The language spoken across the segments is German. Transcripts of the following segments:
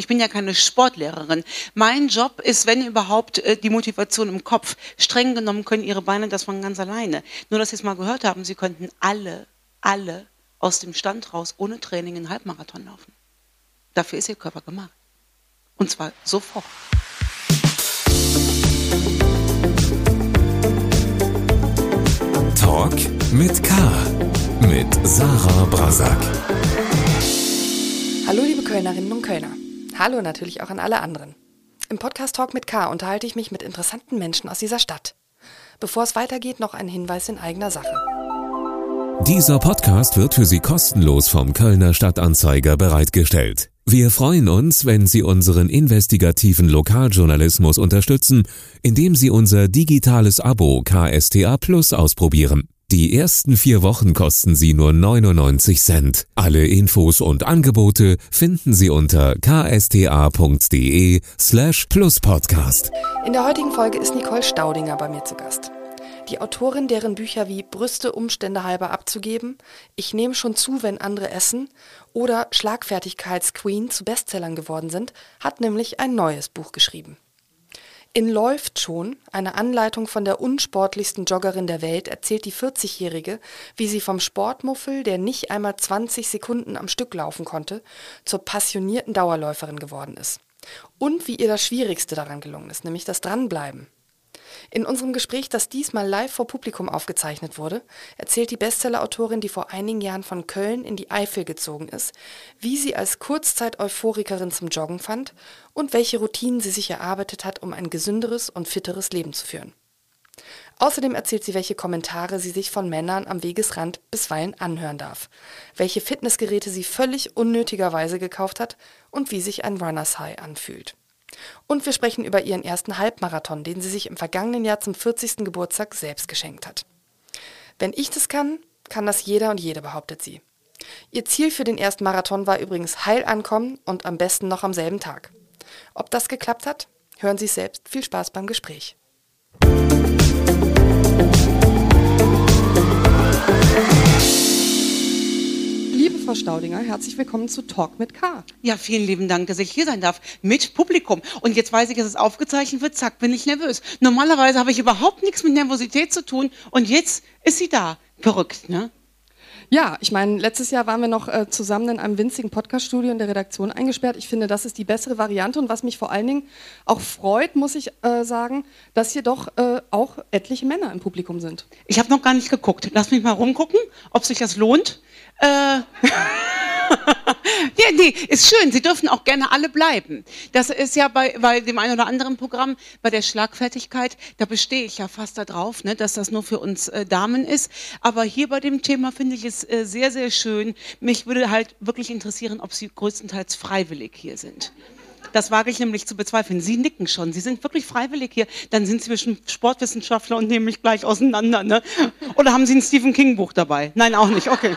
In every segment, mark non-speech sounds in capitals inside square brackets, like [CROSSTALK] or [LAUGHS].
Ich bin ja keine Sportlehrerin. Mein Job ist, wenn überhaupt, äh, die Motivation im Kopf. Streng genommen können Ihre Beine das von ganz alleine. Nur, dass Sie es mal gehört haben, Sie könnten alle, alle aus dem Stand raus ohne Training einen Halbmarathon laufen. Dafür ist Ihr Körper gemacht. Und zwar sofort. Talk mit K. Mit Sarah Brasak. Hallo liebe Kölnerinnen und Kölner. Hallo natürlich auch an alle anderen. Im Podcast Talk mit K unterhalte ich mich mit interessanten Menschen aus dieser Stadt. Bevor es weitergeht, noch ein Hinweis in eigener Sache. Dieser Podcast wird für Sie kostenlos vom Kölner Stadtanzeiger bereitgestellt. Wir freuen uns, wenn Sie unseren investigativen Lokaljournalismus unterstützen, indem Sie unser digitales Abo KSTA Plus ausprobieren. Die ersten vier Wochen kosten Sie nur 99 Cent. Alle Infos und Angebote finden Sie unter ksta.de slash pluspodcast. In der heutigen Folge ist Nicole Staudinger bei mir zu Gast. Die Autorin, deren Bücher wie Brüste Umstände halber abzugeben, Ich nehme schon zu, wenn andere essen oder Schlagfertigkeitsqueen zu Bestsellern geworden sind, hat nämlich ein neues Buch geschrieben. In Läuft schon, eine Anleitung von der unsportlichsten Joggerin der Welt, erzählt die 40-Jährige, wie sie vom Sportmuffel, der nicht einmal 20 Sekunden am Stück laufen konnte, zur passionierten Dauerläuferin geworden ist. Und wie ihr das Schwierigste daran gelungen ist, nämlich das Dranbleiben. In unserem Gespräch, das diesmal live vor Publikum aufgezeichnet wurde, erzählt die Bestsellerautorin, die vor einigen Jahren von Köln in die Eifel gezogen ist, wie sie als Kurzzeit-Euphorikerin zum Joggen fand und welche Routinen sie sich erarbeitet hat, um ein gesünderes und fitteres Leben zu führen. Außerdem erzählt sie, welche Kommentare sie sich von Männern am Wegesrand bisweilen anhören darf, welche Fitnessgeräte sie völlig unnötigerweise gekauft hat und wie sich ein Runners High anfühlt. Und wir sprechen über ihren ersten Halbmarathon, den sie sich im vergangenen Jahr zum 40. Geburtstag selbst geschenkt hat. Wenn ich das kann, kann das jeder und jede, behauptet sie. Ihr Ziel für den ersten Marathon war übrigens heil ankommen und am besten noch am selben Tag. Ob das geklappt hat? Hören Sie es selbst. Viel Spaß beim Gespräch. Frau Staudinger, herzlich willkommen zu Talk mit K. Ja, vielen lieben Dank, dass ich hier sein darf mit Publikum. Und jetzt weiß ich, dass es aufgezeichnet wird, zack, bin ich nervös. Normalerweise habe ich überhaupt nichts mit Nervosität zu tun und jetzt ist sie da. Verrückt, ne? Ja, ich meine, letztes Jahr waren wir noch äh, zusammen in einem winzigen Podcaststudio in der Redaktion eingesperrt. Ich finde, das ist die bessere Variante und was mich vor allen Dingen auch freut, muss ich äh, sagen, dass hier doch äh, auch etliche Männer im Publikum sind. Ich habe noch gar nicht geguckt. Lass mich mal rumgucken, ob sich das lohnt. Äh, [LAUGHS] ja, nee, ist schön. Sie dürfen auch gerne alle bleiben. Das ist ja bei, bei dem einen oder anderen Programm, bei der Schlagfertigkeit, da bestehe ich ja fast darauf, ne, dass das nur für uns äh, Damen ist. Aber hier bei dem Thema finde ich es äh, sehr, sehr schön. Mich würde halt wirklich interessieren, ob Sie größtenteils freiwillig hier sind. Das wage ich nämlich zu bezweifeln. Sie nicken schon. Sie sind wirklich freiwillig hier. Dann sind Sie zwischen Sportwissenschaftler und nehmen mich gleich auseinander. Ne? Oder haben Sie ein Stephen King Buch dabei? Nein, auch nicht. Okay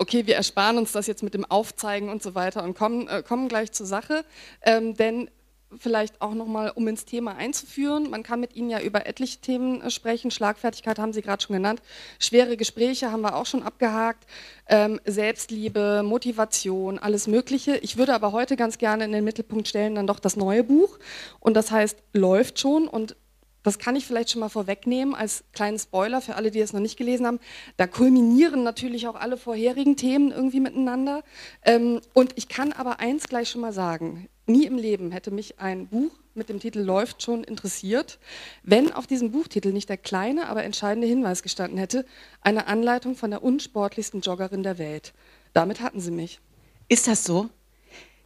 okay, wir ersparen uns das jetzt mit dem Aufzeigen und so weiter und kommen, äh, kommen gleich zur Sache. Ähm, denn vielleicht auch nochmal, um ins Thema einzuführen. Man kann mit Ihnen ja über etliche Themen äh, sprechen. Schlagfertigkeit haben Sie gerade schon genannt. Schwere Gespräche haben wir auch schon abgehakt. Ähm, Selbstliebe, Motivation, alles Mögliche. Ich würde aber heute ganz gerne in den Mittelpunkt stellen dann doch das neue Buch. Und das heißt, läuft schon. Und das kann ich vielleicht schon mal vorwegnehmen als kleinen Spoiler für alle, die es noch nicht gelesen haben. Da kulminieren natürlich auch alle vorherigen Themen irgendwie miteinander. Ähm, und ich kann aber eins gleich schon mal sagen. Nie im Leben hätte mich ein Buch mit dem Titel Läuft schon interessiert, wenn auf diesem Buchtitel nicht der kleine, aber entscheidende Hinweis gestanden hätte, eine Anleitung von der unsportlichsten Joggerin der Welt. Damit hatten sie mich. Ist das so?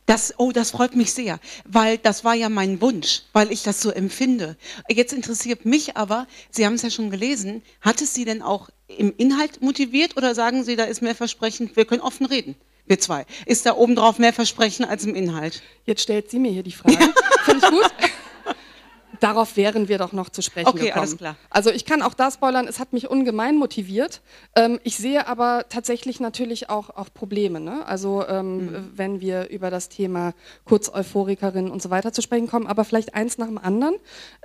Das, oh, das freut mich sehr, weil das war ja mein Wunsch, weil ich das so empfinde. Jetzt interessiert mich aber, Sie haben es ja schon gelesen, hat es Sie denn auch im Inhalt motiviert oder sagen Sie, da ist mehr Versprechen, wir können offen reden? Wir zwei. Ist da obendrauf mehr Versprechen als im Inhalt? Jetzt stellt sie mir hier die Frage. [LAUGHS] Finde ich gut. Darauf wären wir doch noch zu sprechen okay, gekommen. alles klar. Also ich kann auch da spoilern, es hat mich ungemein motiviert. Ähm, ich sehe aber tatsächlich natürlich auch, auch Probleme. Ne? Also ähm, mhm. wenn wir über das Thema Kurzeuphorikerin und so weiter zu sprechen kommen, aber vielleicht eins nach dem anderen.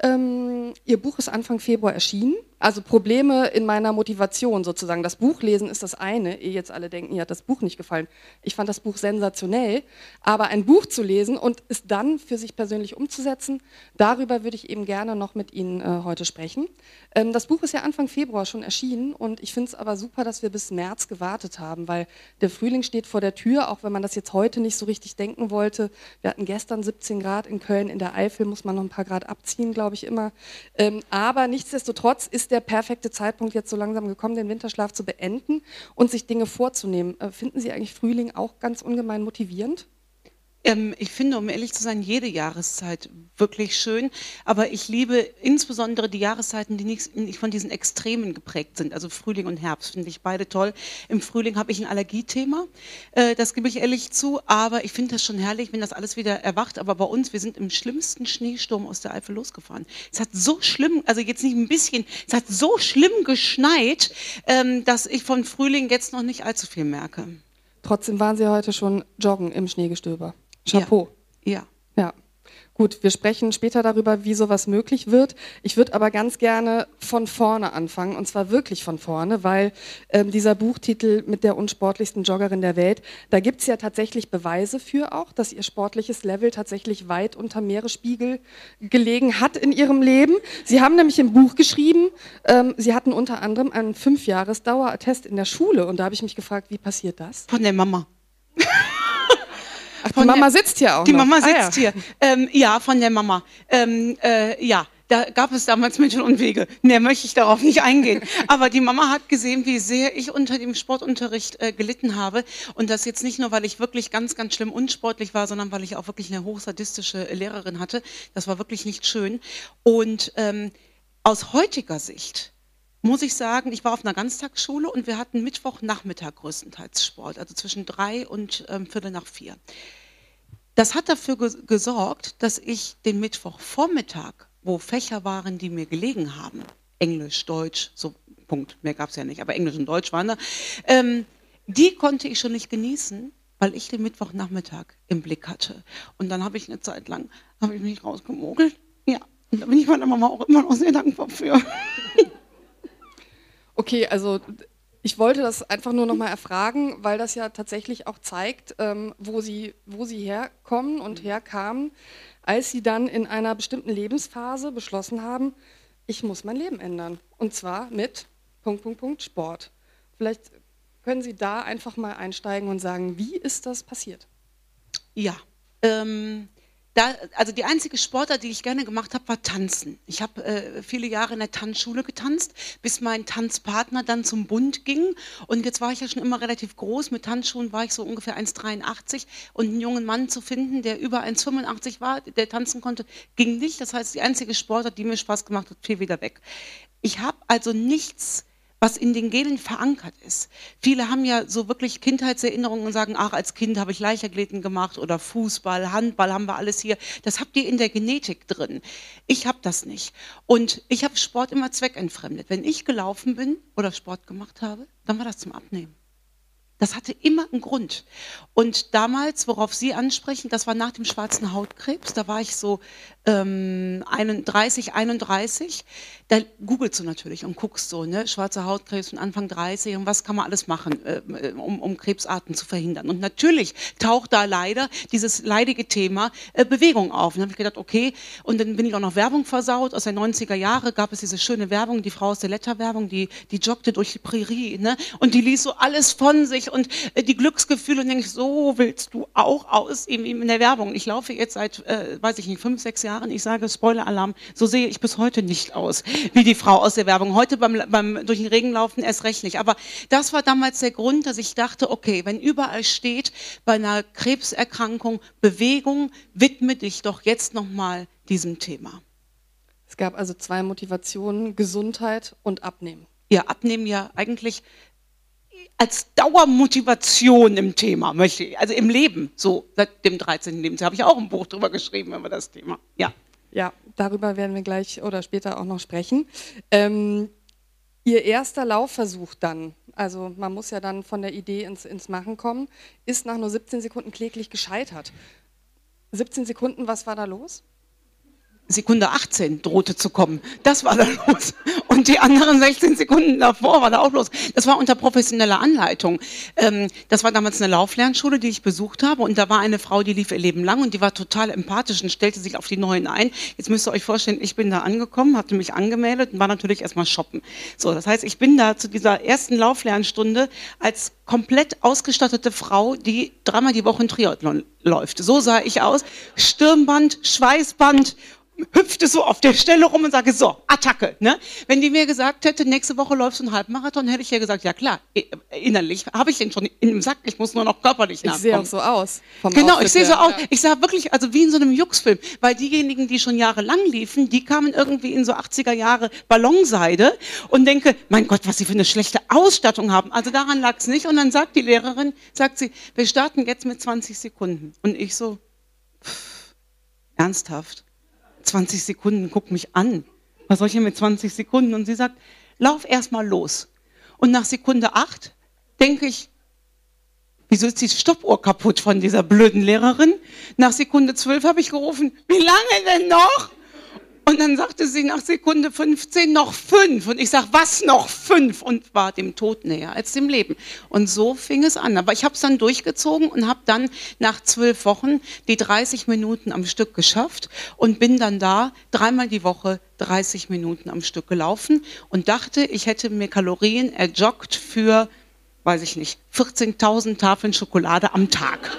Ähm, Ihr Buch ist Anfang Februar erschienen Also Probleme in meiner Motivation sozusagen. Das Buch lesen ist das eine, ehe jetzt alle denken, ihr hat das Buch nicht gefallen. Ich fand das Buch sensationell, aber ein Buch zu lesen und es dann für sich persönlich umzusetzen, darüber würde ich eben gerne noch mit Ihnen äh, heute sprechen. Ähm, das Buch ist ja Anfang Februar schon erschienen und ich finde es aber super, dass wir bis März gewartet haben, weil der Frühling steht vor der Tür, auch wenn man das jetzt heute nicht so richtig denken wollte. Wir hatten gestern 17 Grad in Köln, in der Eifel muss man noch ein paar Grad abziehen, glaube ich immer. Ähm, aber nichtsdestotrotz ist der perfekte Zeitpunkt jetzt so langsam gekommen, den Winterschlaf zu beenden und sich Dinge vorzunehmen. Äh, finden Sie eigentlich Frühling auch ganz ungemein motivierend? Ähm, ich finde, um ehrlich zu sein, jede Jahreszeit wirklich schön. Aber ich liebe insbesondere die Jahreszeiten, die nicht, von diesen Extremen geprägt sind. Also Frühling und Herbst finde ich beide toll. Im Frühling habe ich ein Allergiethema. Äh, das gebe ich ehrlich zu. Aber ich finde das schon herrlich, wenn das alles wieder erwacht. Aber bei uns, wir sind im schlimmsten Schneesturm aus der Eifel losgefahren. Es hat so schlimm, also jetzt nicht ein bisschen, es hat so schlimm geschneit, ähm, dass ich von Frühling jetzt noch nicht allzu viel merke. Trotzdem waren Sie heute schon joggen im Schneegestöber. Chapeau. Ja. ja. Ja. Gut, wir sprechen später darüber, wie sowas möglich wird. Ich würde aber ganz gerne von vorne anfangen, und zwar wirklich von vorne, weil ähm, dieser Buchtitel mit der unsportlichsten Joggerin der Welt, da gibt es ja tatsächlich Beweise für auch, dass ihr sportliches Level tatsächlich weit unter Meeresspiegel gelegen hat in ihrem Leben. Sie haben nämlich im Buch geschrieben, ähm, Sie hatten unter anderem einen Fünfjahres-Dauerattest in der Schule, und da habe ich mich gefragt, wie passiert das? Von der Mama. Ach, die Mama der, sitzt hier auch. Die noch. Mama ah, sitzt ah, ja. hier. Ähm, ja, von der Mama. Ähm, äh, ja, da gab es damals [LAUGHS] Mittel und Wege. Mehr möchte ich darauf nicht eingehen. Aber die Mama hat gesehen, wie sehr ich unter dem Sportunterricht äh, gelitten habe. Und das jetzt nicht nur, weil ich wirklich ganz, ganz schlimm unsportlich war, sondern weil ich auch wirklich eine hochsadistische Lehrerin hatte. Das war wirklich nicht schön. Und ähm, aus heutiger Sicht muss ich sagen, ich war auf einer Ganztagsschule und wir hatten Mittwochnachmittag größtenteils Sport, also zwischen drei und ähm, Viertel nach vier. Das hat dafür ge gesorgt, dass ich den Mittwochvormittag, wo Fächer waren, die mir gelegen haben, Englisch, Deutsch, so Punkt, mehr gab es ja nicht, aber Englisch und Deutsch waren da, ähm, die konnte ich schon nicht genießen, weil ich den Mittwochnachmittag im Blick hatte. Und dann habe ich eine Zeit lang, habe ich mich rausgemogelt. Ja, und da bin ich meiner Mama auch immer noch sehr dankbar für. [LAUGHS] Okay, also ich wollte das einfach nur nochmal erfragen, weil das ja tatsächlich auch zeigt, ähm, wo, sie, wo sie herkommen und herkamen, als sie dann in einer bestimmten Lebensphase beschlossen haben, ich muss mein Leben ändern. Und zwar mit Punkt, Punkt, Punkt, Sport. Vielleicht können Sie da einfach mal einsteigen und sagen, wie ist das passiert? Ja, ähm, da, also die einzige Sportart, die ich gerne gemacht habe, war Tanzen. Ich habe äh, viele Jahre in der Tanzschule getanzt, bis mein Tanzpartner dann zum Bund ging. Und jetzt war ich ja schon immer relativ groß. Mit Tanzschuhen war ich so ungefähr 1,83. Und einen jungen Mann zu finden, der über 1,85 war, der tanzen konnte, ging nicht. Das heißt, die einzige Sportart, die mir Spaß gemacht hat, fiel wieder weg. Ich habe also nichts was in den Genen verankert ist. Viele haben ja so wirklich Kindheitserinnerungen und sagen, ach, als Kind habe ich Leichtathleten gemacht oder Fußball, Handball haben wir alles hier. Das habt ihr in der Genetik drin. Ich habe das nicht. Und ich habe Sport immer zweckentfremdet. Wenn ich gelaufen bin oder Sport gemacht habe, dann war das zum Abnehmen. Das hatte immer einen Grund. Und damals, worauf Sie ansprechen, das war nach dem schwarzen Hautkrebs, da war ich so ähm, 31, 31. Da googelst du natürlich und guckst so, ne, schwarzer Hautkrebs von Anfang 30 und was kann man alles machen, äh, um, um Krebsarten zu verhindern. Und natürlich taucht da leider dieses leidige Thema äh, Bewegung auf. Und dann habe ich gedacht, okay, und dann bin ich auch noch Werbung versaut. Aus den 90er Jahren gab es diese schöne Werbung, die Frau aus der Letter-Werbung, die, die joggte durch die Prärie, ne, und die ließ so alles von sich und äh, die Glücksgefühle und denke ich, so willst du auch aus in der Werbung. Ich laufe jetzt seit, äh, weiß ich nicht, fünf, sechs Jahren. Ich sage Spoiler-Alarm, so sehe ich bis heute nicht aus wie die Frau aus der Werbung. Heute beim, beim durch den Regen laufen erst recht nicht. Aber das war damals der Grund, dass ich dachte, okay, wenn überall steht bei einer Krebserkrankung Bewegung, widme dich doch jetzt nochmal diesem Thema. Es gab also zwei Motivationen, Gesundheit und Abnehmen. Ja, Abnehmen ja eigentlich als Dauermotivation im Thema, möchte ich, also im Leben, so seit dem 13. Lebensjahr habe ich auch ein Buch drüber geschrieben über das Thema. Ja. Ja, darüber werden wir gleich oder später auch noch sprechen. Ähm, Ihr erster Laufversuch dann, also man muss ja dann von der Idee ins, ins Machen kommen, ist nach nur 17 Sekunden kläglich gescheitert. 17 Sekunden, was war da los? Sekunde 18 drohte zu kommen. Das war da los. Und die anderen 16 Sekunden davor war da auch los. Das war unter professioneller Anleitung. Ähm, das war damals eine Lauflernschule, die ich besucht habe. Und da war eine Frau, die lief ihr Leben lang und die war total empathisch und stellte sich auf die Neuen ein. Jetzt müsst ihr euch vorstellen, ich bin da angekommen, hatte mich angemeldet und war natürlich erstmal shoppen. So, das heißt, ich bin da zu dieser ersten Lauflernstunde als komplett ausgestattete Frau, die dreimal die Woche in Triathlon läuft. So sah ich aus. Stirnband, Schweißband hüpfte so auf der Stelle rum und sage, so, Attacke. Ne? Wenn die mir gesagt hätte, nächste Woche läufst du einen Halbmarathon, hätte ich ja gesagt, ja klar, innerlich habe ich den schon in dem Sack, ich muss nur noch körperlich nachkommen. Ich sehe auch so aus. genau, Auftritt ich sehe so aus. Ja. Ich sah wirklich, also wie in so einem Juxfilm, weil diejenigen, die schon jahrelang liefen, die kamen irgendwie in so 80er Jahre Ballonseide und denke, mein Gott, was sie für eine schlechte Ausstattung haben. Also daran lag es nicht. Und dann sagt die Lehrerin, sagt sie, wir starten jetzt mit 20 Sekunden. Und ich so, pff, ernsthaft? 20 Sekunden, guck mich an. Was soll ich denn mit 20 Sekunden? Und sie sagt, lauf erst mal los. Und nach Sekunde 8 denke ich, wieso ist die Stoppuhr kaputt von dieser blöden Lehrerin? Nach Sekunde 12 habe ich gerufen, wie lange denn noch? Und dann sagte sie nach Sekunde 15 noch fünf. Und ich sage, was noch fünf? Und war dem Tod näher als dem Leben. Und so fing es an. Aber ich habe es dann durchgezogen und habe dann nach zwölf Wochen die 30 Minuten am Stück geschafft und bin dann da dreimal die Woche 30 Minuten am Stück gelaufen und dachte, ich hätte mir Kalorien erjoggt für, weiß ich nicht, 14.000 Tafeln Schokolade am Tag.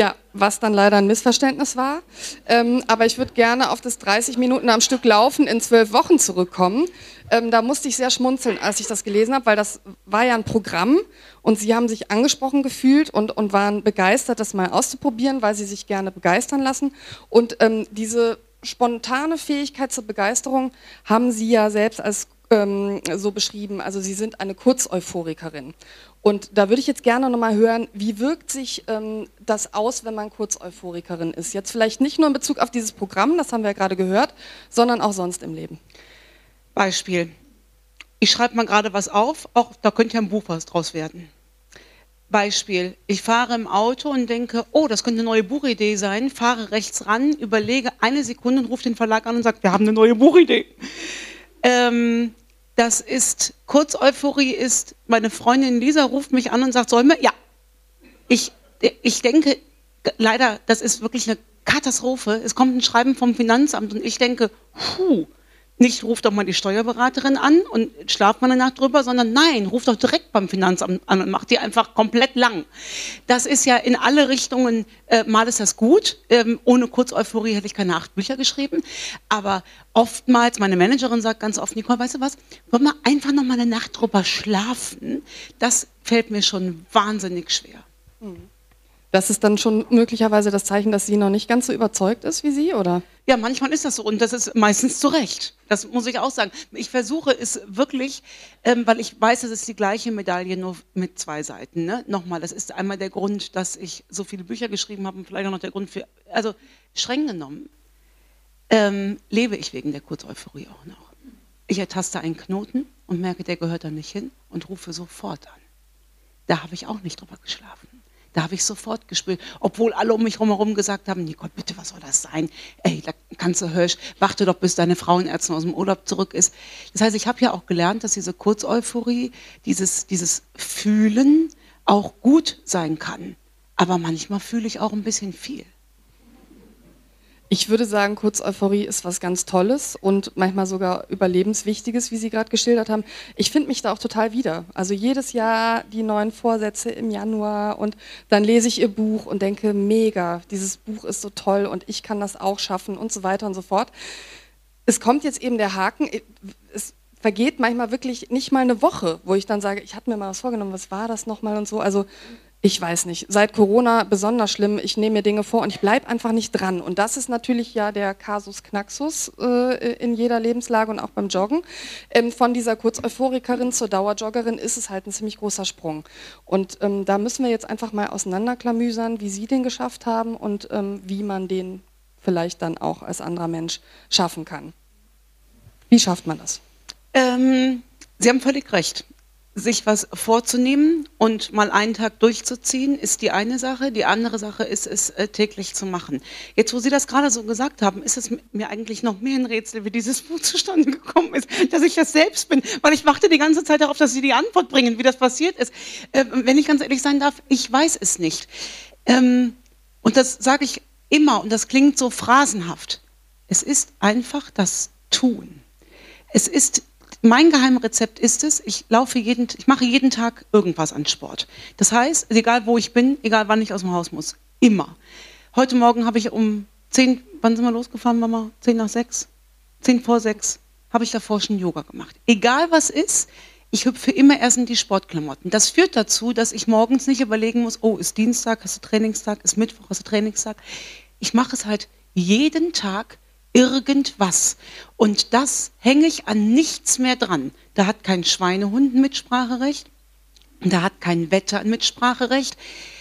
Ja, was dann leider ein Missverständnis war. Ähm, aber ich würde gerne auf das 30 Minuten am Stück Laufen in zwölf Wochen zurückkommen. Ähm, da musste ich sehr schmunzeln, als ich das gelesen habe, weil das war ja ein Programm und Sie haben sich angesprochen gefühlt und, und waren begeistert, das mal auszuprobieren, weil Sie sich gerne begeistern lassen. Und ähm, diese spontane Fähigkeit zur Begeisterung haben Sie ja selbst als ähm, so beschrieben. Also Sie sind eine Kurzeuphorikerin. Und da würde ich jetzt gerne nochmal hören, wie wirkt sich ähm, das aus, wenn man Kurzeuphorikerin ist? Jetzt vielleicht nicht nur in Bezug auf dieses Programm, das haben wir ja gerade gehört, sondern auch sonst im Leben. Beispiel. Ich schreibe mal gerade was auf, auch da könnte ja ein Buch was draus werden. Beispiel. Ich fahre im Auto und denke, oh, das könnte eine neue Buchidee sein, fahre rechts ran, überlege eine Sekunde und rufe den Verlag an und sage, wir haben eine neue Buchidee. Ähm, das ist, Kurzeuphorie ist, meine Freundin Lisa ruft mich an und sagt, sollen wir? Ja. Ich, ich denke, leider, das ist wirklich eine Katastrophe. Es kommt ein Schreiben vom Finanzamt und ich denke, puh, nicht ruft doch mal die Steuerberaterin an und schlaft mal eine Nacht drüber, sondern nein, ruft doch direkt beim Finanzamt an und macht die einfach komplett lang. Das ist ja in alle Richtungen, äh, mal ist das gut, ähm, ohne Kurzeuphorie hätte ich keine acht Bücher geschrieben, aber oftmals, meine Managerin sagt ganz oft, Nicole, weißt du was, wollen wir einfach noch mal eine Nacht drüber schlafen? Das fällt mir schon wahnsinnig schwer. Mhm. Das ist dann schon möglicherweise das Zeichen, dass sie noch nicht ganz so überzeugt ist wie Sie, oder? Ja, manchmal ist das so und das ist meistens zu Recht. Das muss ich auch sagen. Ich versuche es wirklich, ähm, weil ich weiß, es ist die gleiche Medaille, nur mit zwei Seiten. Ne? Nochmal, das ist einmal der Grund, dass ich so viele Bücher geschrieben habe und vielleicht auch noch der Grund für, also streng genommen, ähm, lebe ich wegen der Kurzeuphorie auch noch. Ich ertaste einen Knoten und merke, der gehört da nicht hin und rufe sofort an. Da habe ich auch nicht drüber geschlafen. Da habe ich sofort gespürt, obwohl alle um mich herum gesagt haben, Nicole, bitte, was soll das sein? Ey, da kannst du Hirsch, warte doch, bis deine Frauenärztin aus dem Urlaub zurück ist. Das heißt, ich habe ja auch gelernt, dass diese Kurzeuphorie, dieses, dieses Fühlen auch gut sein kann. Aber manchmal fühle ich auch ein bisschen viel. Ich würde sagen, Kurzeuphorie ist was ganz Tolles und manchmal sogar überlebenswichtiges, wie Sie gerade geschildert haben. Ich finde mich da auch total wieder. Also jedes Jahr die neuen Vorsätze im Januar und dann lese ich Ihr Buch und denke, mega, dieses Buch ist so toll und ich kann das auch schaffen und so weiter und so fort. Es kommt jetzt eben der Haken, es vergeht manchmal wirklich nicht mal eine Woche, wo ich dann sage, ich hatte mir mal was vorgenommen, was war das nochmal und so. Also ich weiß nicht, seit Corona besonders schlimm, ich nehme mir Dinge vor und ich bleibe einfach nicht dran. Und das ist natürlich ja der Kasus Knaxus äh, in jeder Lebenslage und auch beim Joggen. Ähm, von dieser Kurzeuphorikerin zur Dauerjoggerin ist es halt ein ziemlich großer Sprung. Und ähm, da müssen wir jetzt einfach mal auseinanderklamüsern, wie Sie den geschafft haben und ähm, wie man den vielleicht dann auch als anderer Mensch schaffen kann. Wie schafft man das? Ähm, Sie haben völlig recht sich was vorzunehmen und mal einen Tag durchzuziehen, ist die eine Sache. Die andere Sache ist es äh, täglich zu machen. Jetzt, wo Sie das gerade so gesagt haben, ist es mir eigentlich noch mehr ein Rätsel, wie dieses Buch [LAUGHS] zustande gekommen ist, dass ich das selbst bin, weil ich warte die ganze Zeit darauf, dass Sie die Antwort bringen, wie das passiert ist. Äh, wenn ich ganz ehrlich sein darf, ich weiß es nicht. Ähm, und das sage ich immer, und das klingt so phrasenhaft. Es ist einfach das Tun. Es ist mein Geheimrezept ist es, ich laufe jeden, ich mache jeden Tag irgendwas an Sport. Das heißt, egal wo ich bin, egal wann ich aus dem Haus muss, immer. Heute Morgen habe ich um zehn, wann sind wir losgefahren, Mama? Zehn nach sechs? Zehn vor sechs habe ich davor schon Yoga gemacht. Egal was ist, ich hüpfe immer erst in die Sportklamotten. Das führt dazu, dass ich morgens nicht überlegen muss, oh, ist Dienstag, hast du Trainingstag, ist Mittwoch, hast du Trainingstag. Ich mache es halt jeden Tag irgendwas. Und das hänge ich an nichts mehr dran. Da hat kein Schweinehund ein Mitspracherecht, da hat kein Wetter ein Mitspracherecht.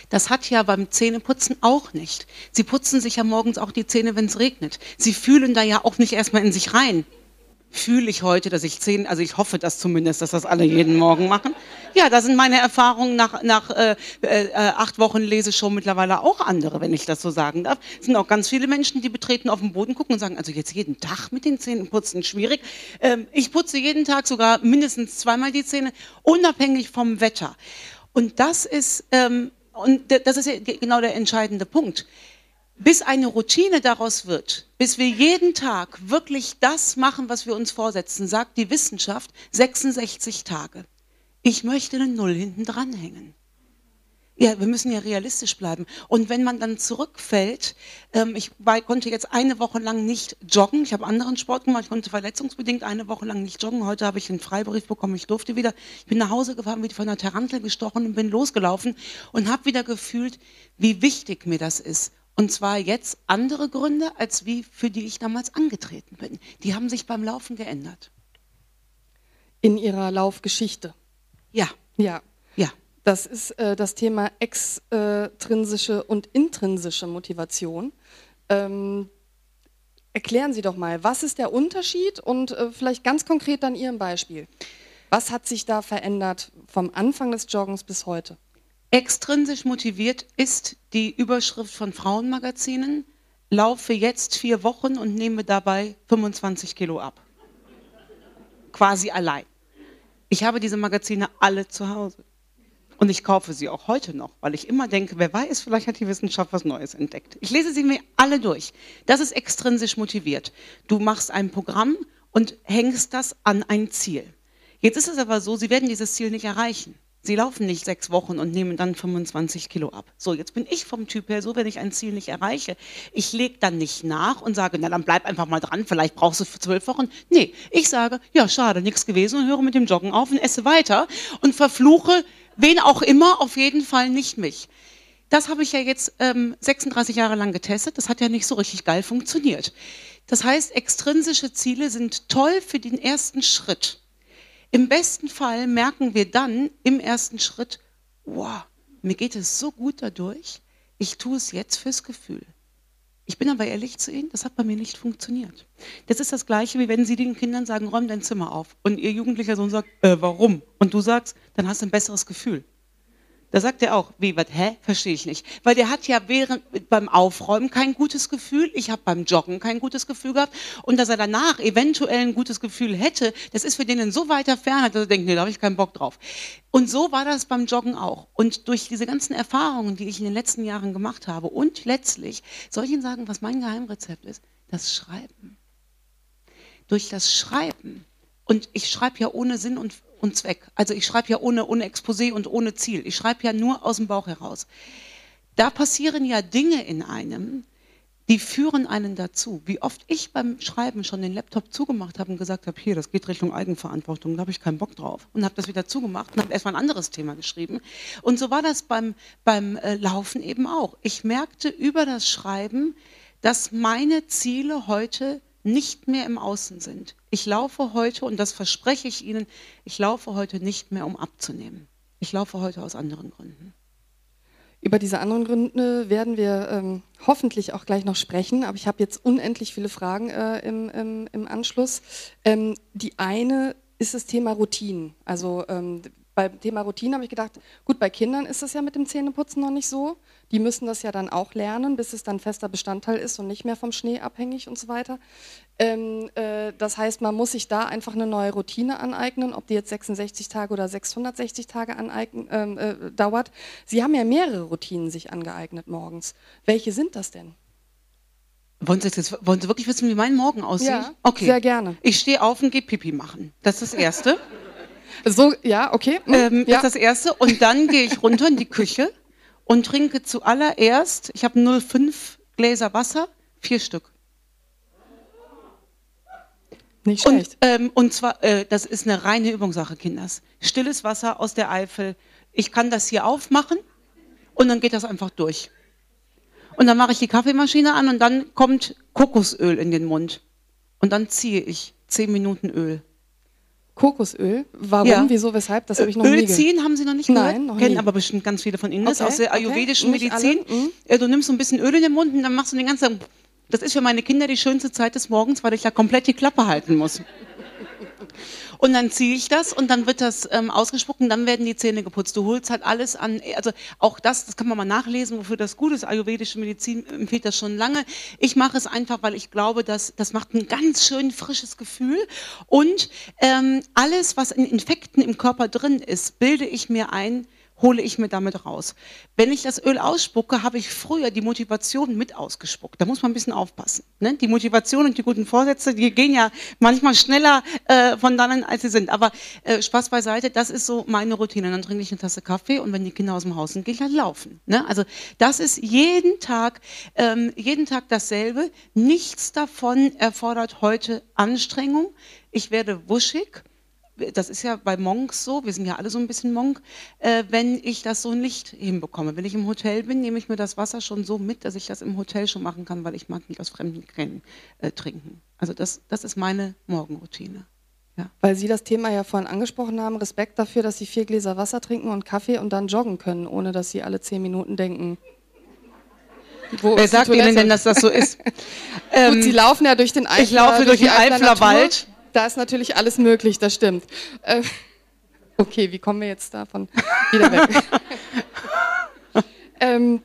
Das hat ja beim Zähneputzen auch nicht. Sie putzen sich ja morgens auch die Zähne, wenn es regnet. Sie fühlen da ja auch nicht erstmal in sich rein fühle ich heute, dass ich zehn, also ich hoffe das zumindest, dass das alle jeden Morgen machen. Ja, da sind meine Erfahrungen nach, nach äh, äh, acht Wochen lese schon mittlerweile auch andere, wenn ich das so sagen darf. Es sind auch ganz viele Menschen, die betreten auf den Boden gucken und sagen, also jetzt jeden Tag mit den Zähnen putzen, schwierig. Ähm, ich putze jeden Tag sogar mindestens zweimal die Zähne, unabhängig vom Wetter. Und das ist, ähm, und das ist genau der entscheidende Punkt bis eine Routine daraus wird, bis wir jeden Tag wirklich das machen, was wir uns vorsetzen, sagt die Wissenschaft 66 Tage. Ich möchte eine Null hinten dranhängen. Ja, wir müssen ja realistisch bleiben. Und wenn man dann zurückfällt, ähm, ich war, konnte jetzt eine Woche lang nicht joggen. Ich habe anderen Sport gemacht. Ich konnte verletzungsbedingt eine Woche lang nicht joggen. Heute habe ich einen Freibrief bekommen. Ich durfte wieder. Ich bin nach Hause gefahren, bin von einer Tarantel gestochen und bin losgelaufen und habe wieder gefühlt, wie wichtig mir das ist. Und zwar jetzt andere Gründe, als wie für die ich damals angetreten bin. Die haben sich beim Laufen geändert. In Ihrer Laufgeschichte? Ja. Ja. Ja. Das ist äh, das Thema extrinsische und intrinsische Motivation. Ähm, erklären Sie doch mal, was ist der Unterschied und äh, vielleicht ganz konkret an Ihrem Beispiel. Was hat sich da verändert vom Anfang des Joggens bis heute? Extrinsisch motiviert ist die Überschrift von Frauenmagazinen, laufe jetzt vier Wochen und nehme dabei 25 Kilo ab. Quasi allein. Ich habe diese Magazine alle zu Hause. Und ich kaufe sie auch heute noch, weil ich immer denke, wer weiß, vielleicht hat die Wissenschaft was Neues entdeckt. Ich lese sie mir alle durch. Das ist extrinsisch motiviert. Du machst ein Programm und hängst das an ein Ziel. Jetzt ist es aber so, sie werden dieses Ziel nicht erreichen. Sie laufen nicht sechs Wochen und nehmen dann 25 Kilo ab. So, jetzt bin ich vom Typ her so, wenn ich ein Ziel nicht erreiche. Ich lege dann nicht nach und sage, na dann bleib einfach mal dran, vielleicht brauchst du für zwölf Wochen. Nee, ich sage, ja schade, nichts gewesen und höre mit dem Joggen auf und esse weiter und verfluche wen auch immer, auf jeden Fall nicht mich. Das habe ich ja jetzt ähm, 36 Jahre lang getestet. Das hat ja nicht so richtig geil funktioniert. Das heißt, extrinsische Ziele sind toll für den ersten Schritt. Im besten Fall merken wir dann im ersten Schritt, wow, mir geht es so gut dadurch, ich tue es jetzt fürs Gefühl. Ich bin aber ehrlich zu Ihnen, das hat bei mir nicht funktioniert. Das ist das Gleiche, wie wenn Sie den Kindern sagen, räum dein Zimmer auf. Und Ihr jugendlicher Sohn sagt, äh, warum? Und du sagst, dann hast du ein besseres Gefühl. Da sagt er auch, wie, was, hä? Verstehe ich nicht. Weil der hat ja während, beim Aufräumen kein gutes Gefühl, ich habe beim Joggen kein gutes Gefühl gehabt und dass er danach eventuell ein gutes Gefühl hätte, das ist für den so weiter fern, dass er denkt, nee, da habe ich keinen Bock drauf. Und so war das beim Joggen auch. Und durch diese ganzen Erfahrungen, die ich in den letzten Jahren gemacht habe und letztlich, soll ich Ihnen sagen, was mein Geheimrezept ist? Das Schreiben. Durch das Schreiben und ich schreibe ja ohne Sinn und, und Zweck. Also ich schreibe ja ohne, ohne Exposé und ohne Ziel. Ich schreibe ja nur aus dem Bauch heraus. Da passieren ja Dinge in einem, die führen einen dazu. Wie oft ich beim Schreiben schon den Laptop zugemacht habe und gesagt habe, hier, das geht Richtung Eigenverantwortung, da habe ich keinen Bock drauf. Und habe das wieder zugemacht und habe erstmal ein anderes Thema geschrieben. Und so war das beim, beim äh, Laufen eben auch. Ich merkte über das Schreiben, dass meine Ziele heute nicht mehr im Außen sind. Ich laufe heute, und das verspreche ich Ihnen, ich laufe heute nicht mehr, um abzunehmen. Ich laufe heute aus anderen Gründen. Über diese anderen Gründe werden wir ähm, hoffentlich auch gleich noch sprechen, aber ich habe jetzt unendlich viele Fragen äh, im, im, im, Anschluss. Ähm, die eine ist das Thema Routinen. Also ähm, beim Thema Routine habe ich gedacht, gut, bei Kindern ist das ja mit dem Zähneputzen noch nicht so. Die müssen das ja dann auch lernen, bis es dann fester Bestandteil ist und nicht mehr vom Schnee abhängig und so weiter. Ähm, äh, das heißt, man muss sich da einfach eine neue Routine aneignen, ob die jetzt 66 Tage oder 660 Tage aneignen, ähm, äh, dauert. Sie haben ja mehrere Routinen sich angeeignet morgens. Welche sind das denn? Wollen Sie, jetzt, wollen Sie wirklich wissen, wie mein Morgen aussieht? Ja, okay. sehr gerne. Ich stehe auf und gehe Pipi machen. Das ist das Erste. So, ja, okay. Hm, ähm, ja. Das ist das Erste. Und dann gehe ich runter in die Küche und trinke zuallererst, ich habe 0,5 Gläser Wasser, vier Stück. Nicht schlecht. Und, ähm, und zwar, äh, das ist eine reine Übungssache, Kinders. Stilles Wasser aus der Eifel. Ich kann das hier aufmachen und dann geht das einfach durch. Und dann mache ich die Kaffeemaschine an und dann kommt Kokosöl in den Mund. Und dann ziehe ich zehn Minuten Öl. Kokosöl? Warum? Ja. Wieso? Weshalb? Das habe ich noch Öl nie ziehen haben Sie noch nicht gehört? Nein, noch Kennen nie. aber bestimmt ganz viele von Ihnen das okay, aus der ayurvedischen okay. Medizin. Mhm. Äh, du nimmst so ein bisschen Öl in den Mund und dann machst du den ganzen. Das ist für meine Kinder die schönste Zeit des Morgens, weil ich da komplett die Klappe halten muss. Und dann ziehe ich das und dann wird das ähm, ausgespuckt und dann werden die Zähne geputzt. Du holst halt alles an, also auch das, das kann man mal nachlesen, wofür das gut ist. Ayurvedische Medizin empfiehlt das schon lange. Ich mache es einfach, weil ich glaube, dass das macht ein ganz schön frisches Gefühl und ähm, alles, was in Infekten im Körper drin ist, bilde ich mir ein, hole ich mir damit raus. Wenn ich das Öl ausspucke, habe ich früher die Motivation mit ausgespuckt. Da muss man ein bisschen aufpassen. Ne? Die Motivation und die guten Vorsätze, die gehen ja manchmal schneller äh, von dannen, als sie sind. Aber äh, Spaß beiseite, das ist so meine Routine. Dann trinke ich eine Tasse Kaffee und wenn die Kinder aus dem Haus sind, gehe ich halt laufen. Ne? Also das ist jeden Tag, ähm, jeden Tag dasselbe. Nichts davon erfordert heute Anstrengung. Ich werde wuschig das ist ja bei Monks so, wir sind ja alle so ein bisschen Monk, äh, wenn ich das so nicht hinbekomme. Wenn ich im Hotel bin, nehme ich mir das Wasser schon so mit, dass ich das im Hotel schon machen kann, weil ich mag nicht aus fremden Quellen äh, trinken. Also das, das ist meine Morgenroutine. Ja. Weil Sie das Thema ja vorhin angesprochen haben, Respekt dafür, dass Sie vier Gläser Wasser trinken und Kaffee und dann joggen können, ohne dass Sie alle zehn Minuten denken. Wer sagt Ihnen denn, dass das so ist? [LAUGHS] Gut, ähm, Sie laufen ja durch den Eifler, Ich laufe durch, durch den Eiflerwald. Da ist natürlich alles möglich, das stimmt. Äh, okay, wie kommen wir jetzt davon wieder weg? [LAUGHS] ähm,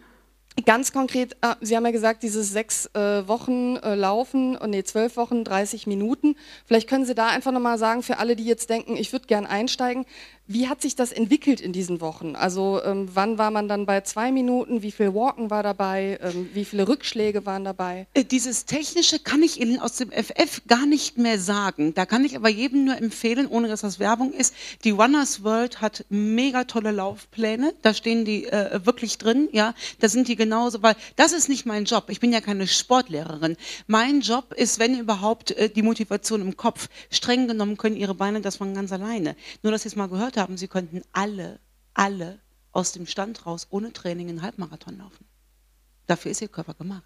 Ganz konkret, äh, Sie haben ja gesagt, dieses sechs äh, Wochen äh, Laufen, oh, nee, zwölf Wochen, 30 Minuten. Vielleicht können Sie da einfach nochmal sagen, für alle, die jetzt denken, ich würde gern einsteigen, wie hat sich das entwickelt in diesen Wochen? Also ähm, wann war man dann bei zwei Minuten? Wie viel Walken war dabei? Ähm, wie viele Rückschläge waren dabei? Äh, dieses Technische kann ich Ihnen aus dem FF gar nicht mehr sagen. Da kann ich aber jedem nur empfehlen, ohne dass das Werbung ist. Die Runners World hat mega tolle Laufpläne. Da stehen die äh, wirklich drin. Ja, da sind die genauso, weil das ist nicht mein Job. Ich bin ja keine Sportlehrerin. Mein Job ist, wenn überhaupt, äh, die Motivation im Kopf. Streng genommen können Ihre Beine das von ganz alleine. Nur, dass Sie es mal gehört gehört haben, sie könnten alle, alle aus dem Stand raus ohne Training einen Halbmarathon laufen. Dafür ist ihr Körper gemacht.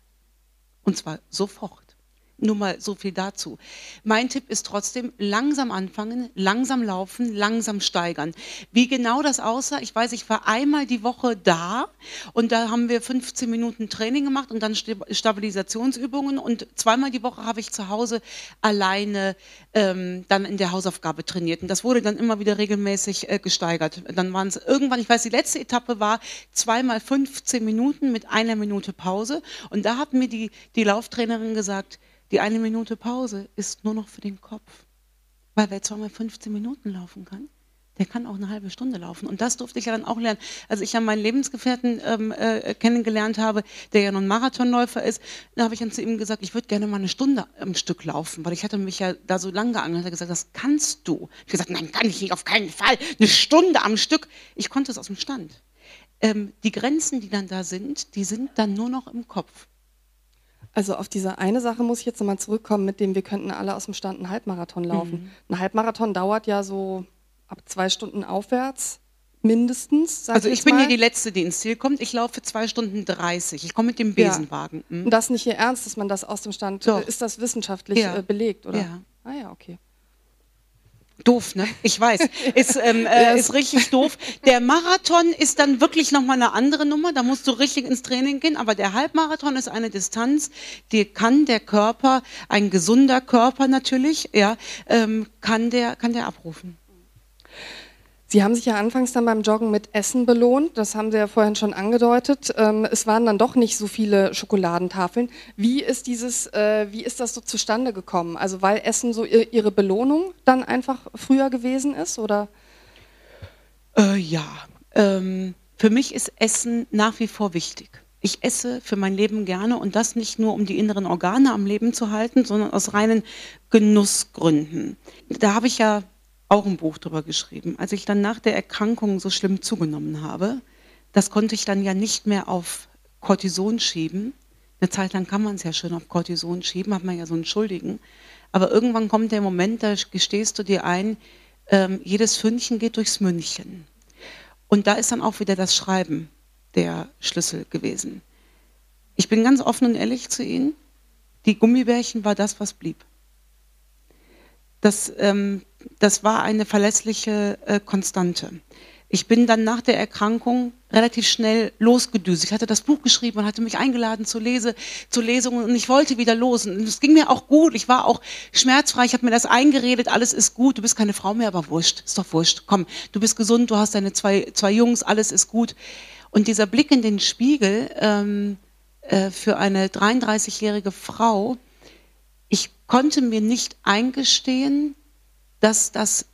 Und zwar sofort. Nur mal so viel dazu. Mein Tipp ist trotzdem, langsam anfangen, langsam laufen, langsam steigern. Wie genau das aussah, ich weiß, ich war einmal die Woche da und da haben wir 15 Minuten Training gemacht und dann Stabilisationsübungen und zweimal die Woche habe ich zu Hause alleine ähm, dann in der Hausaufgabe trainiert. Und das wurde dann immer wieder regelmäßig äh, gesteigert. Dann waren es irgendwann, ich weiß, die letzte Etappe war zweimal 15 Minuten mit einer Minute Pause und da hat mir die, die Lauftrainerin gesagt, die eine Minute Pause ist nur noch für den Kopf. Weil wer zweimal 15 Minuten laufen kann, der kann auch eine halbe Stunde laufen. Und das durfte ich ja dann auch lernen. Als ich ja meinen Lebensgefährten ähm, äh, kennengelernt habe, der ja nun Marathonläufer ist, dann habe ich dann zu ihm gesagt, ich würde gerne mal eine Stunde am Stück laufen, weil ich hatte mich ja da so lange geangelt. Er hat gesagt, das kannst du. Ich habe gesagt, nein, kann ich nicht, auf keinen Fall. Eine Stunde am Stück. Ich konnte es aus dem Stand. Ähm, die Grenzen, die dann da sind, die sind dann nur noch im Kopf. Also auf diese eine Sache muss ich jetzt nochmal zurückkommen, mit dem wir könnten alle aus dem Stand einen Halbmarathon laufen. Mhm. Ein Halbmarathon dauert ja so ab zwei Stunden aufwärts, mindestens. Also ich bin mal. hier die Letzte, die ins Ziel kommt. Ich laufe zwei Stunden 30. Ich komme mit dem Besenwagen. Ja. Mhm. Und das nicht hier ernst, dass man das aus dem Stand, Doch. ist das wissenschaftlich ja. Äh, belegt, oder? Ja. Ah ja, okay. Doof, ne? Ich weiß. Ist, ähm, äh, ist richtig doof. Der Marathon ist dann wirklich nochmal eine andere Nummer. Da musst du richtig ins Training gehen. Aber der Halbmarathon ist eine Distanz, die kann der Körper, ein gesunder Körper natürlich, ja, ähm, kann, der, kann der abrufen. Sie haben sich ja anfangs dann beim Joggen mit Essen belohnt. Das haben Sie ja vorhin schon angedeutet. Ähm, es waren dann doch nicht so viele Schokoladentafeln. Wie ist dieses, äh, wie ist das so zustande gekommen? Also weil Essen so Ihre Belohnung dann einfach früher gewesen ist, oder? Äh, ja, ähm, für mich ist Essen nach wie vor wichtig. Ich esse für mein Leben gerne und das nicht nur, um die inneren Organe am Leben zu halten, sondern aus reinen Genussgründen. Da habe ich ja auch ein Buch drüber geschrieben. Als ich dann nach der Erkrankung so schlimm zugenommen habe, das konnte ich dann ja nicht mehr auf Cortison schieben. Eine Zeit lang kann man es ja schön auf Cortison schieben, hat man ja so einen Schuldigen. Aber irgendwann kommt der Moment, da gestehst du dir ein, ähm, jedes Fündchen geht durchs München. Und da ist dann auch wieder das Schreiben der Schlüssel gewesen. Ich bin ganz offen und ehrlich zu Ihnen. Die Gummibärchen war das, was blieb. Das, ähm, das war eine verlässliche äh, Konstante. Ich bin dann nach der Erkrankung relativ schnell losgedüst. Ich hatte das Buch geschrieben und hatte mich eingeladen zu, Lese, zu Lesungen und ich wollte wieder losen. Und es ging mir auch gut. Ich war auch schmerzfrei. Ich habe mir das eingeredet. Alles ist gut. Du bist keine Frau mehr, aber wurscht. Ist doch wurscht. Komm, du bist gesund. Du hast deine zwei, zwei Jungs. Alles ist gut. Und dieser Blick in den Spiegel ähm, äh, für eine 33-jährige Frau, ich konnte mir nicht eingestehen, dass das